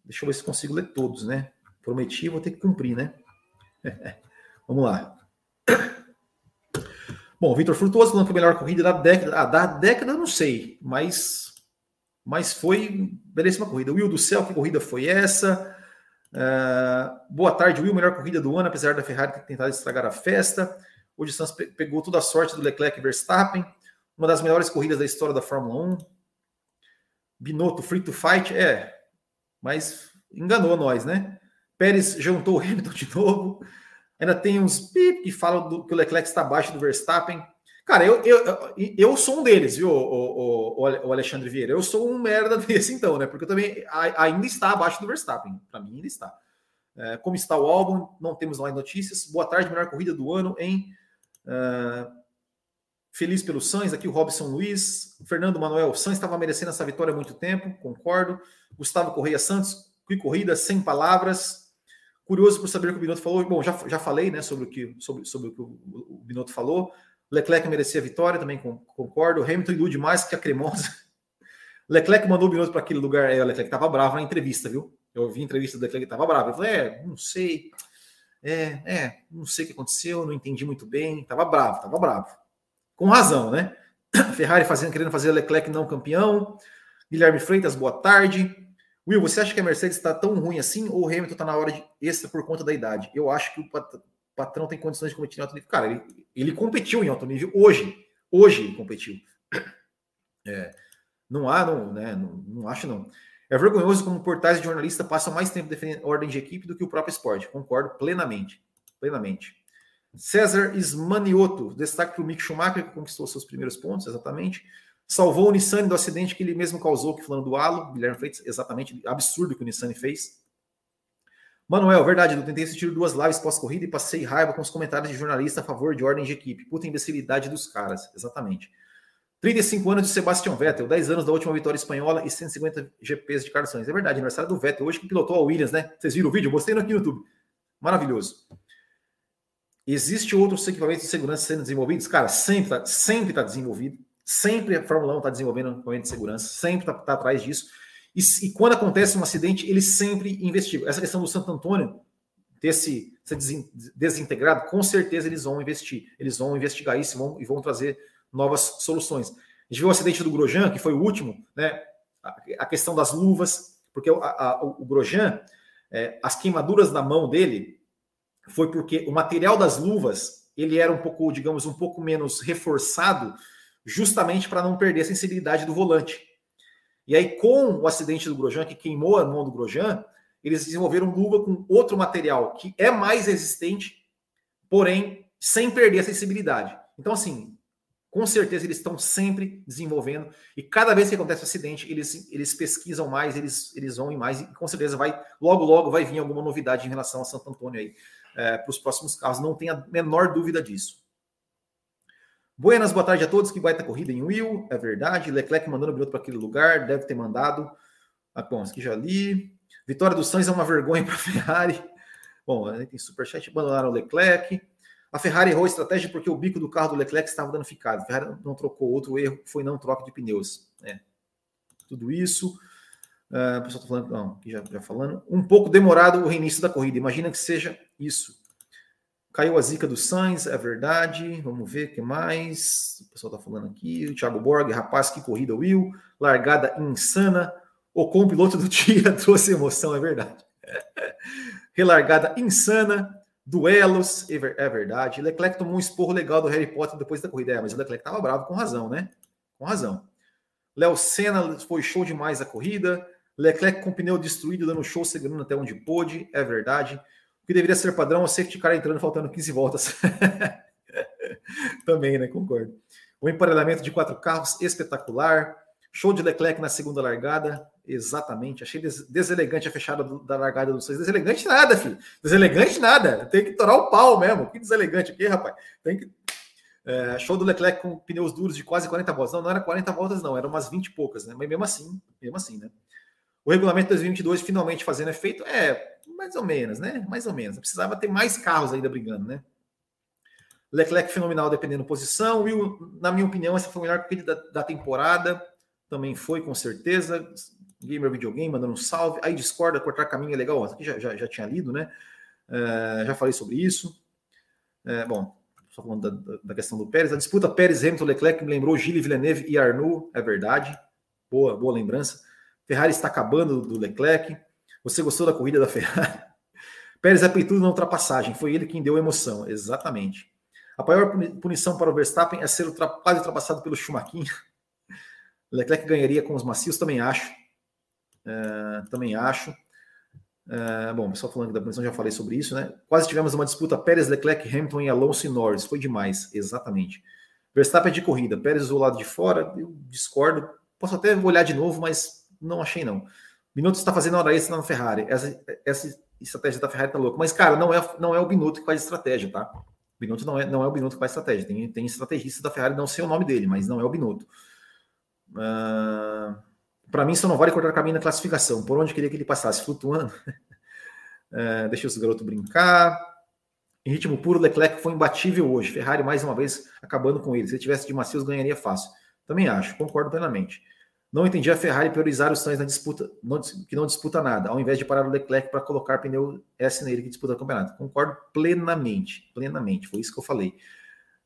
S1: deixa eu ver se consigo ler todos, né? Prometi, vou ter que cumprir, né? *laughs* Vamos lá. Bom, Vitor Frutuoso falando que a melhor corrida da década. Ah, da década não sei, mas, mas foi belíssima corrida. Will do céu, que corrida foi essa? Uh, boa tarde, Will. Melhor corrida do ano, apesar da Ferrari ter tentado estragar a festa. O Distância pegou toda a sorte do Leclerc e Verstappen. Uma das melhores corridas da história da Fórmula 1. Binotto, free to fight, é. Mas enganou nós, né? Pérez juntou *laughs* o Hamilton de novo. Ainda tem uns pip que falam do, que o Leclerc está abaixo do Verstappen. Cara, eu, eu, eu sou um deles, viu, o, o, o Alexandre Vieira? Eu sou um merda *laughs* desse, então, né? Porque eu também ainda está abaixo do Verstappen. Para mim, ainda está. É, como está o álbum? Não temos mais notícias. Boa tarde, melhor corrida do ano em Uh, feliz pelo Sainz, aqui o Robson Luiz. Fernando Manuel, Sainz estava merecendo essa vitória há muito tempo, concordo. Gustavo Correia Santos, que corrida, sem palavras. Curioso por saber o que o Binotto falou. Bom, já, já falei né, sobre, o que, sobre, sobre o que o, Binotto falou. Leclerc merecia a vitória, também concordo. Hamilton indo demais que a cremosa. *laughs* Leclerc mandou o Binotto para aquele lugar. É, o Leclerc estava bravo na entrevista, viu? Eu ouvi a entrevista do Leclerc, estava bravo. Eu falei, é, não sei é, é, não sei o que aconteceu, não entendi muito bem, tava bravo, tava bravo. Com razão, né? *coughs* Ferrari fazendo, querendo fazer Leclerc não campeão. Guilherme Freitas, boa tarde. Will, você acha que a Mercedes está tão ruim assim ou o Hamilton está na hora de extra por conta da idade? Eu acho que o patrão tem condições de competir em alto nível. Cara, ele, ele competiu em alto nível hoje. Hoje ele competiu. *coughs* É, não há, não, né? Não, não acho, não. É vergonhoso como portais de jornalista passam mais tempo defendendo ordem de equipe do que o próprio esporte. Concordo plenamente. Plenamente. César Ismanioto, destaque para o Mick Schumacher, que conquistou seus primeiros pontos, exatamente. Salvou o Nissan do acidente que ele mesmo causou, que falando do halo. Guilherme Freitas, exatamente absurdo que o Nissan fez. Manuel, verdade, eu tentei assistir duas lives pós-corrida e passei raiva com os comentários de jornalista a favor de ordem de equipe. Puta imbecilidade dos caras, exatamente. 35 anos de Sebastian Vettel, 10 anos da última vitória espanhola e 150 GPs de Carlos Sainz. É verdade, aniversário do Vettel, hoje que pilotou a Williams, né? Vocês viram o vídeo? Eu mostrei aqui no YouTube. Maravilhoso. Existe outros equipamentos de segurança sendo desenvolvidos? Cara, sempre está sempre tá desenvolvido. Sempre a Fórmula 1 está desenvolvendo equipamento de segurança, sempre está tá atrás disso. E, e, quando acontece um acidente, eles sempre investigam. Essa questão do Santo Antônio ter se, desintegrado, com certeza eles vão investir. Eles vão investigar isso e vão, e vão trazer novas soluções. A gente viu o acidente do Grosjean, que foi o último, né? A, questão das luvas, porque a, a, o Grosjean, é, as queimaduras na mão dele foi porque o material das luvas ele era um pouco, digamos, um pouco menos reforçado, justamente para não perder a sensibilidade do volante. E aí, com o acidente do Grosjean, que queimou a mão do Grosjean, eles desenvolveram luva com outro material que é mais resistente, porém sem perder a sensibilidade. Então, assim, com certeza eles estão sempre desenvolvendo e cada vez que acontece um acidente, eles, eles pesquisam mais, eles, eles vão em mais e com certeza vai logo logo vai vir alguma novidade em relação a Santo Antônio aí é, para os próximos carros, não tenha a menor dúvida disso. Buenas, boa tarde a todos. Que baita corrida em Will, é verdade. Leclerc mandando o piloto para aquele lugar, deve ter mandado. Ah, bom, aqui já li. Vitória do Sainz é uma vergonha para a *laughs* Ferrari. Bom, tem superchat, abandonaram o Leclerc. A Ferrari errou a estratégia porque o bico do carro do Leclerc estava danificado. A Ferrari não trocou. Outro erro foi não troca de pneus. É. Tudo isso. Uh, o pessoal está falando, não, aqui já, já falando. Um pouco demorado o reinício da corrida. Imagina que seja isso. Caiu a zica do Sainz, é verdade. Vamos ver o que mais. O pessoal está falando aqui. O Thiago Borg, rapaz, que corrida, Will. Largada insana. O com piloto do dia *laughs* trouxe emoção, é verdade. *laughs* Relargada insana. Duelos, é verdade. Leclerc tomou um esporro legal do Harry Potter depois da corrida. É, mas o Leclerc estava bravo com razão, né? Com razão. Léo Senna foi show demais a corrida. Leclerc com pneu destruído, dando show, segurando até onde pôde. É verdade. O que deveria ser padrão é o safety car entrando faltando 15 voltas. *laughs* Também, né? Concordo. O emparelhamento de quatro carros, espetacular. Show de Leclerc na segunda largada. Exatamente. Achei des deselegante a fechada do, da largada do Sainz. Deselegante nada, filho. Deselegante nada. Tem que torar o pau mesmo. Que deselegante aqui, rapaz. Tem que. É, show do Leclerc com pneus duros de quase 40 voltas. Não, não era 40 voltas, não. Eram umas 20 e poucas, né? Mas mesmo assim, mesmo assim, né? O regulamento 2022 finalmente fazendo efeito. É, mais ou menos, né? Mais ou menos. Precisava ter mais carros ainda brigando, né? Leclerc fenomenal dependendo da posição. Will, na minha opinião, essa foi a melhor corrida da, da temporada. Também foi, com certeza. Gamer Videogame mandando um salve. Aí discorda, cortar caminho é legal. Aqui já, já, já tinha lido, né? Uh, já falei sobre isso. Uh, bom, só falando da, da, questão do Pérez. A disputa Pérez, Hamilton, Leclerc me lembrou Gilles Villeneuve e Arnoux. É verdade. Boa, boa lembrança. Ferrari está acabando do Leclerc. Você gostou da corrida da Ferrari? *laughs* Pérez é peitudo na ultrapassagem. Foi ele quem deu emoção. Exatamente. A maior punição para o Verstappen é ser quase ultrapassado pelo Schumacher. *laughs* Leclerc ganharia com os macios, também acho. Uh, também acho. Uh, bom, só falando da punição, já falei sobre isso, né? Quase tivemos uma disputa Pérez, Leclerc, Hamilton e Alonso e Norris. Foi demais, exatamente. Verstappen é de corrida, Pérez do lado de fora, eu discordo. Posso até olhar de novo, mas não achei não. Binotto está fazendo hora extra na Ferrari. Essa, essa estratégia da Ferrari tá louca. Mas, cara, não é, não é o Binotto que faz estratégia, tá? Binotto não é, não é o Binotto que faz estratégia. Tem, tem estrategista da Ferrari, não sei o nome dele, mas não é o Binotto. Uh, ah, para mim, só não vale cortar caminho na classificação. Por onde queria que ele passasse? Flutuando. uh, *laughs* deixa os garotos brincar. Em ritmo puro, Leclerc foi imbatível hoje. Ferrari, mais uma vez, acabando com ele. Se ele tivesse de macios, ganharia fácil. Também acho, concordo plenamente. Não entendi a Ferrari priorizar os Sainz na disputa, não, que não disputa nada, ao invés de parar o Leclerc para colocar pneu S nele que disputa o campeonato. Concordo plenamente, plenamente, foi isso que eu falei.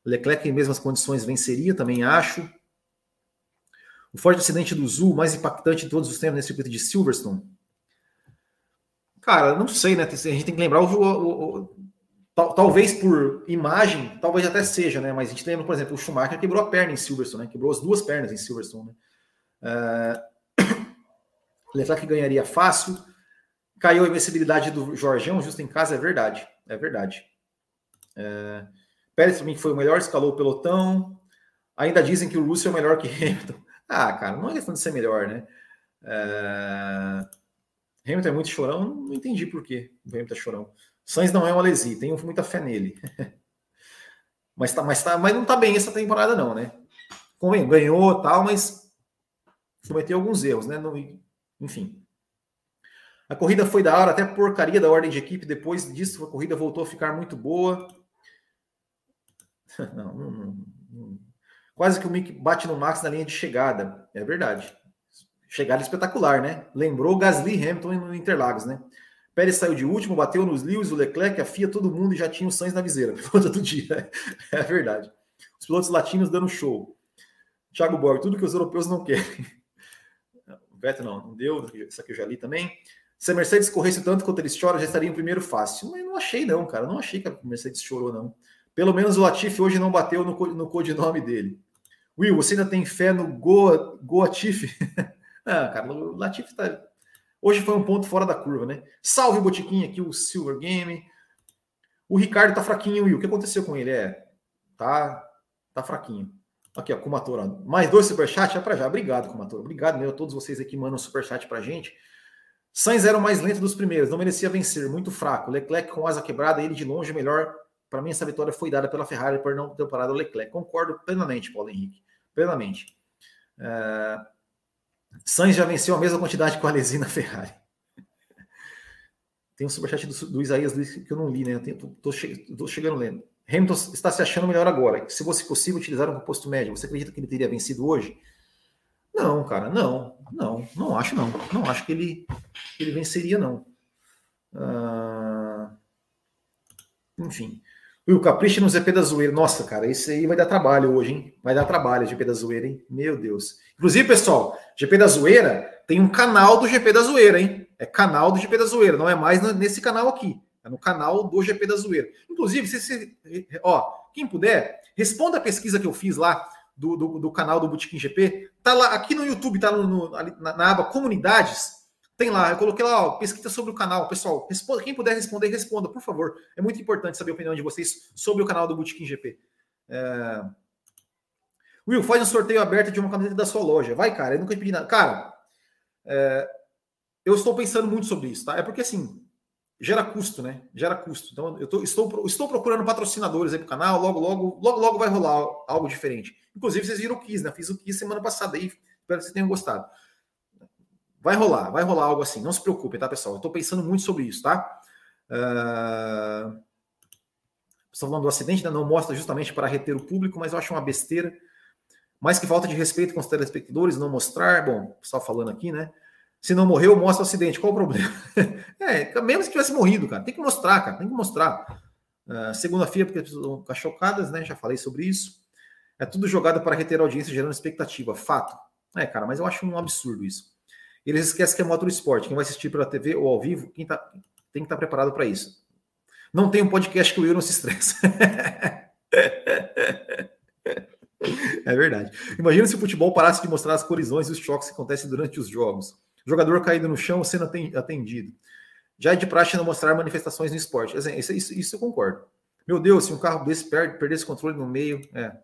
S1: Leclerc em mesmas condições venceria, também acho. O forte acidente do Zul, mais impactante de todos os tempos nesse circuito de Silverstone. Cara, não sei, né? A gente tem que lembrar o, o, o, talvez por imagem, talvez até seja, né? Mas a gente lembra, por exemplo, o Schumacher quebrou a perna em Silverstone, né? Quebrou as duas pernas em Silverstone, né? *coughs* Uh, Leclerc ganharia fácil. Caiu a invencibilidade do Jorgeão, justo em casa, é verdade. É verdade. Uh, Pérez também foi o melhor, escalou o pelotão. Ainda dizem que o Russell é melhor que *laughs* Hamilton. Ah, cara, não é questão de ser melhor, né? Uh, Hamilton é muito chorão, não entendi por que o Hamilton é chorão. Sainz não é uma lesi, tenho muita fé nele. *laughs* mas, tá, mas, tá, mas não tá bem essa temporada, não, né? Ganhou tal, mas cometeu alguns erros, né? Enfim. A corrida foi da hora, até porcaria da ordem de equipe. Depois disso, a corrida voltou a ficar muito boa. *laughs* Não, não, não, Quase que o Mick bate no Max na linha de chegada. É verdade. Chegada espetacular, né? Lembrou Gasly Hamilton no Interlagos, né? Pérez saiu de último, bateu nos Lewis, o Leclerc, a FIA, todo mundo já tinha o Sainz na viseira. *laughs* Todo dia. É verdade. Os pilotos latinos dando show. Thiago Borg, tudo que os europeus não querem. Vettel não, não deu, isso aqui eu já li também. Se a Mercedes corresse tanto quanto eles choram, já estaria em primeiro fácil. Mas não achei, não, cara. Não achei que a Mercedes chorou, não. Pelo menos o Latifi hoje não bateu no, no codinome dele. Will, você ainda tem fé no Goa, Goa Tiff? *laughs* ah, cara, o Latifi tá. Hoje foi um ponto fora da curva, né? Salve o Botiquinho aqui, o Silver Game. O Ricardo tá fraquinho, Will. O que aconteceu com ele? É, tá, tá fraquinho. Aqui, ó, Kumatora. Mais dois superchats, é para já. Obrigado, Kumatora. Obrigado a todos vocês aqui que mandam superchat pra gente. Sainz era o mais lento dos primeiros, não merecia vencer, muito fraco. Leclerc com asa quebrada, ele de longe melhor. Para mim, essa vitória foi dada pela Ferrari por não ter parado o Leclerc. Concordo plenamente, Paulo Henrique. Plenamente. Uh... Sainz já venceu a mesma quantidade com a Lesina Ferrari. Tem um superchat do, do Isaías que eu não li, né? Estou che chegando lendo. Hamilton está se achando melhor agora. Se fosse possível utilizar um composto médio, você acredita que ele teria vencido hoje? Não, cara, não, não, não acho não. Não acho que ele, que ele venceria, não. Ah, enfim. o Capricho no ZP da Zoeira. Nossa, cara, esse aí vai dar trabalho hoje, hein? Vai dar trabalho, GP da Zoeira, hein? Meu Deus. Inclusive, pessoal, GP da Zoeira tem um canal do GP da Zoeira, hein? É canal do GP da Zoeira, não é mais nesse canal aqui. É no canal do GP da Zoeira. Inclusive, se, se, ó, quem puder, responda a pesquisa que eu fiz lá do, do, do canal do Botequim GP. Tá lá, aqui no YouTube, tá no, no, na, na, aba Comunidades, Tem lá, eu coloquei lá, ó, pesquisa sobre o canal. Pessoal, responda, quem puder responder, responda, por favor. É muito importante saber a opinião de vocês sobre o canal do Bootkin GP. É... Will, faz um sorteio aberto de uma camiseta da sua loja. Vai, cara, eu nunca pedi nada. Cara, é... eu estou pensando muito sobre isso, tá? É porque assim, gera custo, né? Gera custo. Então, eu tô, estou, estou procurando patrocinadores aí pro canal, logo, logo, logo, logo vai rolar algo diferente. Inclusive, vocês viram o Kiss, né? Fiz o Kiss semana passada aí, espero que vocês tenham gostado. Vai rolar, vai rolar algo assim. Não se preocupem, tá, pessoal? Eu estou pensando muito sobre isso, tá? Uh... Estou falando do acidente, né? não mostra justamente para reter o público, mas eu acho uma besteira. Mais que falta de respeito com os telespectadores, não mostrar. Bom, só falando aqui, né? Se não morreu, mostra o acidente. Qual o problema? *laughs* é, mesmo que tivesse morrido, cara. Tem que mostrar, cara. Tem que mostrar. Uh, Segunda-feira, porque as pessoas vão ficar chocadas, né? Já falei sobre isso. É tudo jogado para reter audiência, gerando expectativa. Fato. É, cara, mas eu acho um absurdo isso. Eles esquecem que é motor esporte. Quem vai assistir pela TV ou ao vivo, quem tá, tem que estar tá preparado para isso. Não tem um podcast que o Will não se estressa. *laughs* é verdade. Imagina se o futebol parasse de mostrar as colisões e os choques que acontecem durante os jogos. Jogador caído no chão sendo atendido. Já é de praxe não mostrar manifestações no esporte. Isso, isso, isso eu concordo. Meu Deus, se um carro desse perde, perder esse controle no meio. É.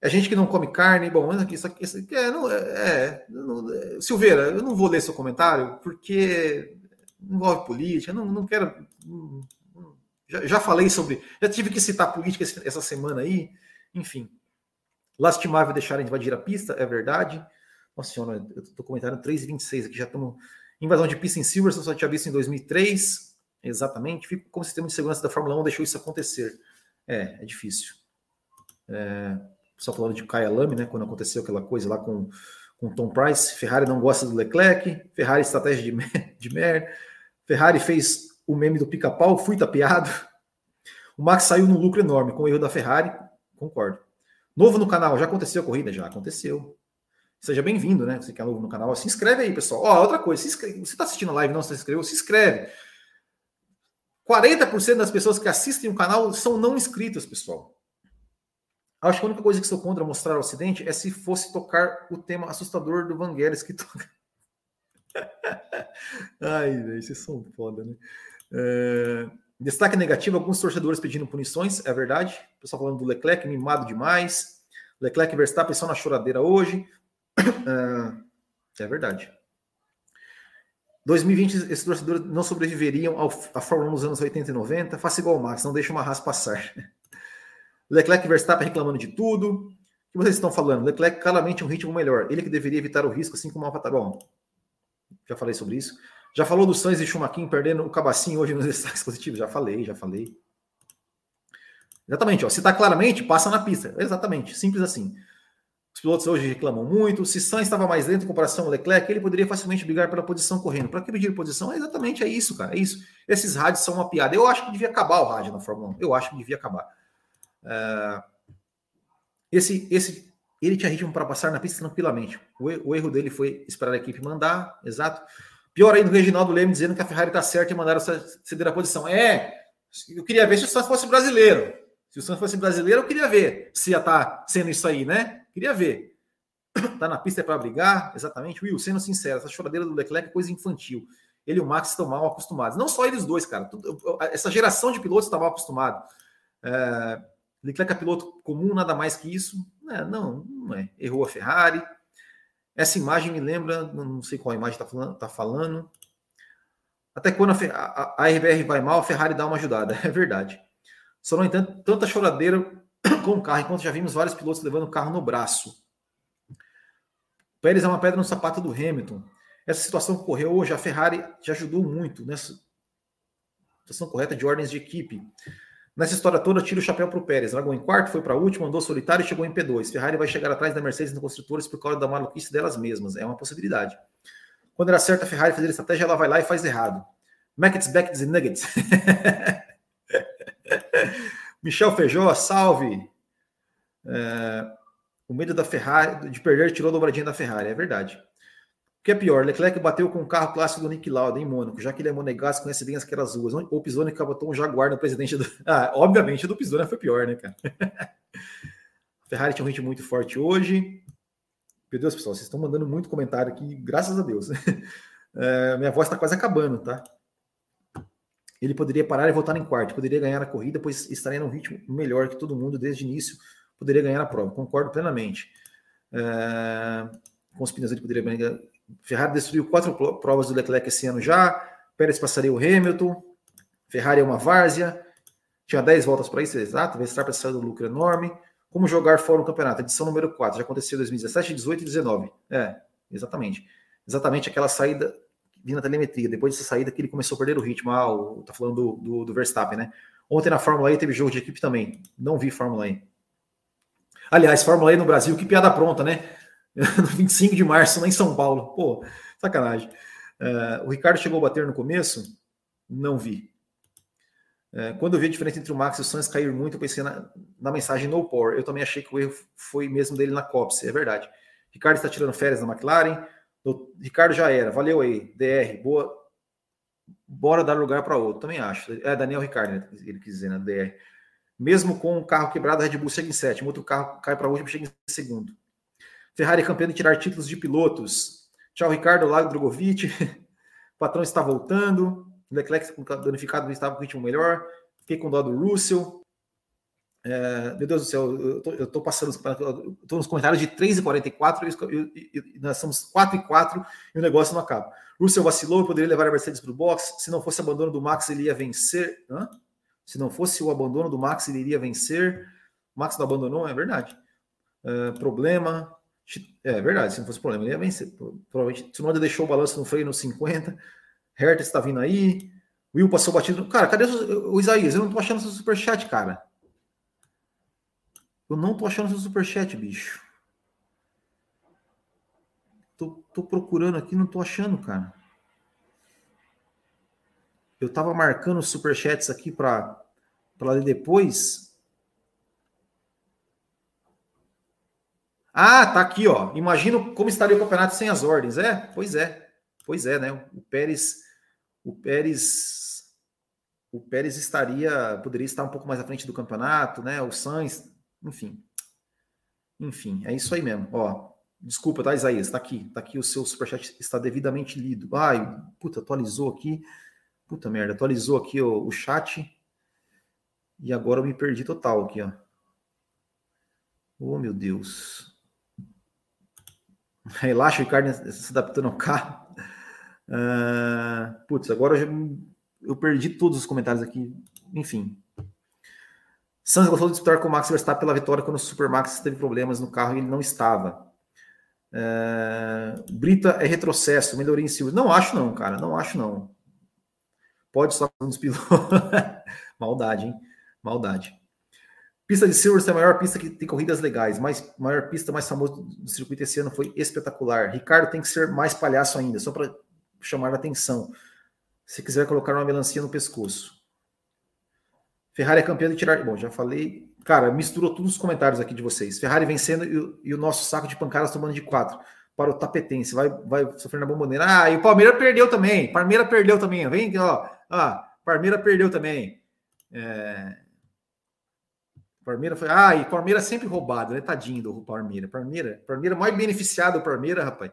S1: É gente que não come carne. Bom, isso aqui, isso aqui é, não, é, não, é, Silveira, eu não vou ler seu comentário porque envolve política. Não, não quero. Não, já, já, falei sobre. Já tive que citar política essa semana aí. Enfim. Lastimável deixar invadir a pista, é verdade. Nossa senhora, eu estou comentando 3,26 aqui, já estamos. Invasão de pista em Silverstone, só tinha visto em 2003. Exatamente. Fico como o sistema de segurança da Fórmula 1 deixou isso acontecer. É, é difícil. É, só falando de Kaya Lame, né? Quando aconteceu aquela coisa lá com, com Tom Price. Ferrari não gosta do Leclerc. Ferrari estratégia de, *laughs* de merda. Ferrari fez o meme do pica-pau, fui tapeado. O Max saiu num lucro enorme com o erro da Ferrari. Concordo. Novo no canal, já aconteceu a corrida? Já aconteceu. Seja bem-vindo, né? Você que é novo no canal, se inscreve aí, pessoal. Ó, outra coisa, se inscreve. você está assistindo a live não se inscreveu, se inscreve. 40% das pessoas que assistem o canal são não inscritas, pessoal. Acho que a única coisa que sou contra mostrar ao Ocidente é se fosse tocar o tema assustador do Vangelis que toca. *laughs* Ai, velho, vocês são foda, né? É... Destaque negativo: alguns torcedores pedindo punições, é verdade. O pessoal falando do Leclerc, mimado demais. Leclerc e Verstappen só na choradeira hoje. *coughs* É, é verdade. 2020, esses torcedores não sobreviveriam ao, à Fórmula 1 nos anos 80 e 90. Faça igual o Max, não deixe uma raça passar. *laughs* Leclerc e Verstappen reclamando de tudo. O que vocês estão falando? Leclerc claramente um ritmo melhor. Ele que deveria evitar o risco, assim como o Alfa Bom, já falei sobre isso. Já falou do Sainz e Schumacher perdendo o cabacinho hoje nos *laughs* destaques positivos? Já falei, já falei. Exatamente, ó. Se está claramente, passa na pista. Exatamente, simples assim. Os pilotos hoje reclamam muito. Se Sainz estava mais lento em comparação ao Leclerc, ele poderia facilmente brigar pela posição correndo. Para que pedir posição? É exatamente é isso, cara. É isso. Esses rádios são uma piada. Eu acho que devia acabar o rádio na Fórmula 1. Eu acho que devia acabar. Uh, esse, esse, ele tinha ritmo para passar na pista tranquilamente. O, o, erro dele foi esperar a equipe mandar, exato. Pior ainda, o Reginaldo Leme dizendo que a Ferrari está certa e mandaram ceder a posição. É, eu queria ver se o Santos fosse brasileiro. Se o Santos fosse brasileiro, eu queria ver se ia estar tá sendo isso aí, né? Queria ver. Tá na pista é para brigar, exatamente. Will, sendo sincero, essa choradeira do Leclerc é coisa infantil. Ele e o Max estão mal acostumados. Não só eles dois, cara. Essa geração de pilotos está mal acostumado. É, Leclerc é piloto comum, nada mais que isso. É, não, não é. Errou a Ferrari. Essa imagem me lembra, não sei qual imagem está falando, tá falando. Até quando a, a, a RBR vai mal, a Ferrari dá uma ajudada. *laughs* É verdade. Só, no entanto, tanta choradeira *coughs* com o carro, enquanto já vimos vários pilotos levando o carro no braço. Pérez é uma pedra no sapato do Hamilton. Essa situação ocorreu hoje, a Ferrari já ajudou muito nessa situação correta de ordens de equipe. Nessa história toda, tira o chapéu para o Pérez. Largou em quarto, foi para a última, andou solitário e chegou em P2. Ferrari vai chegar atrás da Mercedes no construtores por causa da maluquice delas mesmas. É uma possibilidade. Quando era certo a Ferrari fazer estratégia, ela vai lá e faz errado. Mackets, Beckets e Nuggets. *laughs* Michel Feijó, salve. É, o medo da Ferrari de perder tirou a dobradinha da Ferrari, é verdade. O que é pior, Leclerc bateu com o carro clássico do Nick Lauda em Mônaco, já que ele é monegasco, conhece bem aquelas ruas. O Pisoni cabotou um Jaguar no presidente do. *laughs* Ah, obviamente o do Pisoni foi pior, né, cara? *laughs* a Ferrari tinha um ritmo muito forte hoje. Meu Deus, pessoal, vocês estão mandando muito comentário aqui, graças a Deus. *laughs* É, minha voz está quase acabando, tá? Ele poderia parar e voltar em quarto, poderia ganhar a corrida, pois estaria num ritmo melhor que todo mundo desde o início, poderia ganhar a prova. Concordo plenamente. É, com os pneus ele poderia ganhar. Ferrari destruiu quatro provas do Leclerc esse ano já. Pérez passaria o Hamilton. Ferrari é uma várzea. Tinha 10 voltas para isso, exato. Verstappen saiu do lucro enorme. Como jogar fora o campeonato? Edição número 4. Já aconteceu em 2017, 18 e 19. É, exatamente. Exatamente aquela saída vindo na telemetria. Depois dessa saída que ele começou a perder o ritmo. Ah, o, tá falando do, do, do Verstappen, né? Ontem na Fórmula E teve jogo de equipe também. Não vi Fórmula E. Aliás, Fórmula E no Brasil, que piada pronta, né? *laughs* no 25 de março, lá em São Paulo. Pô, sacanagem. Uh, o Ricardo chegou a bater no começo? Não vi. Uh, quando eu vi a diferença entre o Max e o Sainz cair muito, eu pensei na, na, mensagem no power. Eu também achei que o erro foi mesmo dele na Copse, é verdade. Ricardo está tirando férias na McLaren. O Ricardo já era. Valeu aí, DR. Boa. Bora dar lugar para outro. Também acho. É Daniel Ricardo, né? ele quis dizer, né? DR. Mesmo com o carro quebrado, a Red Bull chega em sétimo. Outro carro cai para último, chega em segundo. Ferrari campeão de tirar títulos de pilotos. Tchau, Ricardo, Lago Drogovic. O *laughs* patrão está voltando. Leclerc danificado estava com ritmo melhor. Fiquei com dó do Russell. É, meu Deus do céu, eu estou passando tô nos comentários de 3 e 44 e, e, nós somos 4 e 4 e o negócio não acaba. Russell vacilou e poderia levar a Mercedes para o box. Se não fosse abandono do Max, ele ia vencer. Hã? Se não fosse o abandono do Max, ele iria vencer. O Max não abandonou, é verdade. É, problema. É verdade, se não fosse problema, ele ia vencer. Provavelmente, Tsunoda deixou o balanço no freio no 50. Hertz está vindo aí. Will passou batido. Cara, cadê o, o Isaías? Eu não tô achando seu superchat, cara. Eu não tô achando seu superchat, bicho. Tô, tô procurando aqui, não tô achando, cara. Eu tava marcando os superchats aqui para ler depois. Ah, tá aqui, ó. Imagino como estaria o campeonato sem as ordens. É, pois é. Pois é, né? O Pérez o Pérez o Pérez estaria poderia estar um pouco mais à frente do campeonato, né? O Sainz, enfim. Enfim, é isso aí mesmo. Ó, desculpa, tá, Isaías? Tá aqui, tá aqui o seu superchat está devidamente lido. Ai, puta, atualizou aqui. Puta merda, atualizou aqui o, o chat. E agora eu me perdi total aqui, ó. Oh, meu Deus. *laughs* Relaxa, o Ricardo se adaptando ao carro. Uh, putz, agora eu, já, eu, perdi todos os comentários aqui. Enfim. Sanz gostou de disputar com o Max Verstappen pela vitória quando o Super Max teve problemas no carro e ele não estava. Uh, Brita é retrocesso, melhoria em Silva. Não acho, não, cara. Não acho, não. Pode só com os pilotos. *laughs* Maldade, hein? Maldade. Pista de Silverstone é a maior pista que tem corridas legais. Mais, maior pista mais famosa do circuito esse ano foi espetacular. Ricardo tem que ser mais palhaço ainda, só para chamar a atenção. Se quiser colocar uma melancia no pescoço. Ferrari é campeão de tirar. Bom, já falei. Cara, misturou todos os comentários aqui de vocês. Ferrari vencendo e o, e o nosso saco de pancadas tomando de quatro para o Tapetense. Vai, vai sofrer na bomboneira. Ah, e o Palmeiras perdeu também. Palmeiras perdeu também. Vem ó. Ah, Palmeiras perdeu também. É, Palmeiras foi. Ah, e Palmeiras sempre roubado, né? Tadinho do Palmeiras. Palmeiras, Palmeiras mais beneficiado, Palmeiras, rapaz.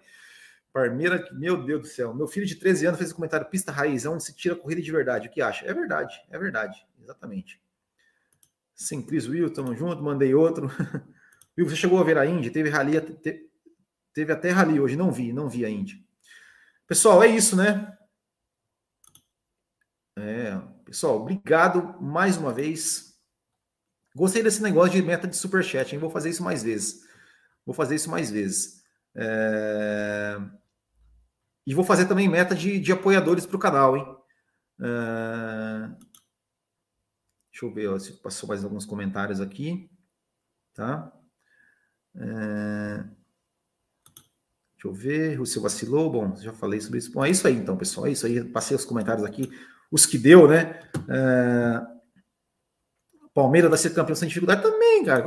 S1: Palmeiras, meu Deus do céu. Meu filho de 13 anos fez um comentário: pista raiz, é onde se tira corrida de verdade. O que acha? É verdade, é verdade, exatamente. Sem Cris Will, tamo junto, mandei outro. *laughs* Will, você chegou a ver a Indy? Teve rally, te, teve até rally hoje, não vi, não vi a Indy. Pessoal, é isso, né? É, pessoal, obrigado mais uma vez Gostei desse negócio de meta de superchat, hein? Vou fazer isso mais vezes. Vou fazer isso mais vezes. É... E vou fazer também meta de, de apoiadores para o canal, hein? É... Deixa eu ver ó, se passou mais alguns comentários aqui. Tá? É... Deixa eu ver. O seu vacilou. Bom, já falei sobre isso. Bom, é isso aí então, pessoal. É isso aí. Passei os comentários aqui. Os que deu, né? É... Palmeiras vai ser campeão sem dificuldade também, cara.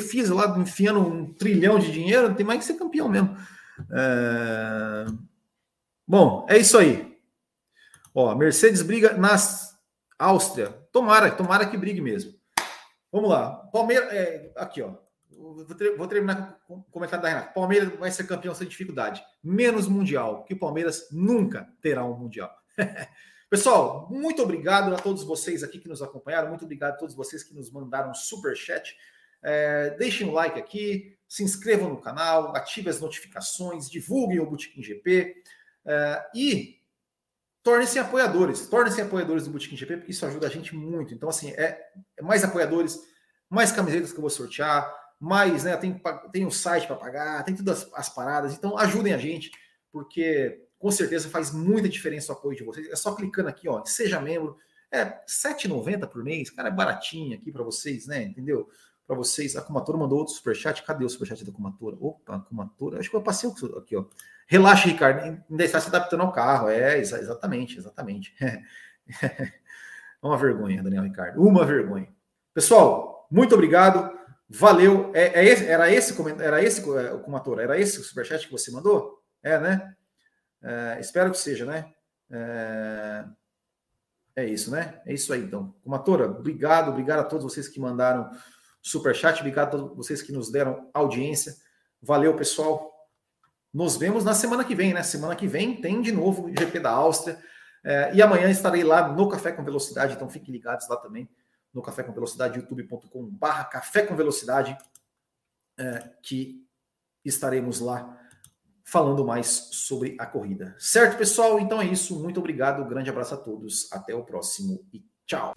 S1: Fiz lá enfiando um trilhão de dinheiro, não tem mais que ser campeão mesmo. É... Bom, é isso aí. Ó, Mercedes briga na Áustria. Tomara, tomara que brigue mesmo. Vamos lá. Palmeiras, é, aqui, ó. vou, terminar com o comentário da Renata. Palmeiras vai ser campeão sem dificuldade. Menos Mundial, que o Palmeiras nunca terá um Mundial. *laughs* Pessoal, muito obrigado a todos vocês aqui que nos acompanharam. Muito obrigado a todos vocês que nos mandaram super chat. É, deixem o um like aqui, se inscrevam no canal, ativem as notificações, divulguem o Botequim GP é, e tornem-se apoiadores. Tornem-se apoiadores do Botequim GP, porque isso ajuda a gente muito. Então, assim, é, é mais apoiadores, mais camisetas que eu vou sortear, mais, né? Tem, tem o site para pagar, tem todas as, as paradas. Então, ajudem a gente, porque com certeza faz muita diferença o apoio de vocês. É só clicando aqui, ó, seja membro. É R$ 7,90 por mês, cara, é baratinho aqui para vocês, né? Entendeu? Para vocês. A Kumatora mandou outro superchat. Cadê o superchat da Kumatora? Opa, Kumatora. Acho que eu passei aqui, ó. Relaxa, Ricardo. Ainda está se adaptando ao carro. É, exatamente, exatamente. *laughs* Uma vergonha, Daniel Ricardo. Uma vergonha. Pessoal, muito obrigado. Valeu. É, é esse, era esse era esse é, Kumatora? Era esse o superchat que você mandou? É, né? É, espero que seja, né? É, é isso, né? É isso aí, então. Kumatora, obrigado, obrigado a todos vocês que mandaram superchat. Obrigado a todos vocês que nos deram audiência. Valeu, pessoal. Nos vemos na semana que vem, né? Semana que vem tem de novo o GP da Áustria. É, e amanhã estarei lá no Café com Velocidade, então fiquem ligados lá também no Café com Velocidade, youtube.com/barra Café com Velocidade, é, que estaremos lá falando mais sobre a corrida. Certo, pessoal? Então é isso. Muito obrigado. grande abraço a todos. Até o próximo e tchau.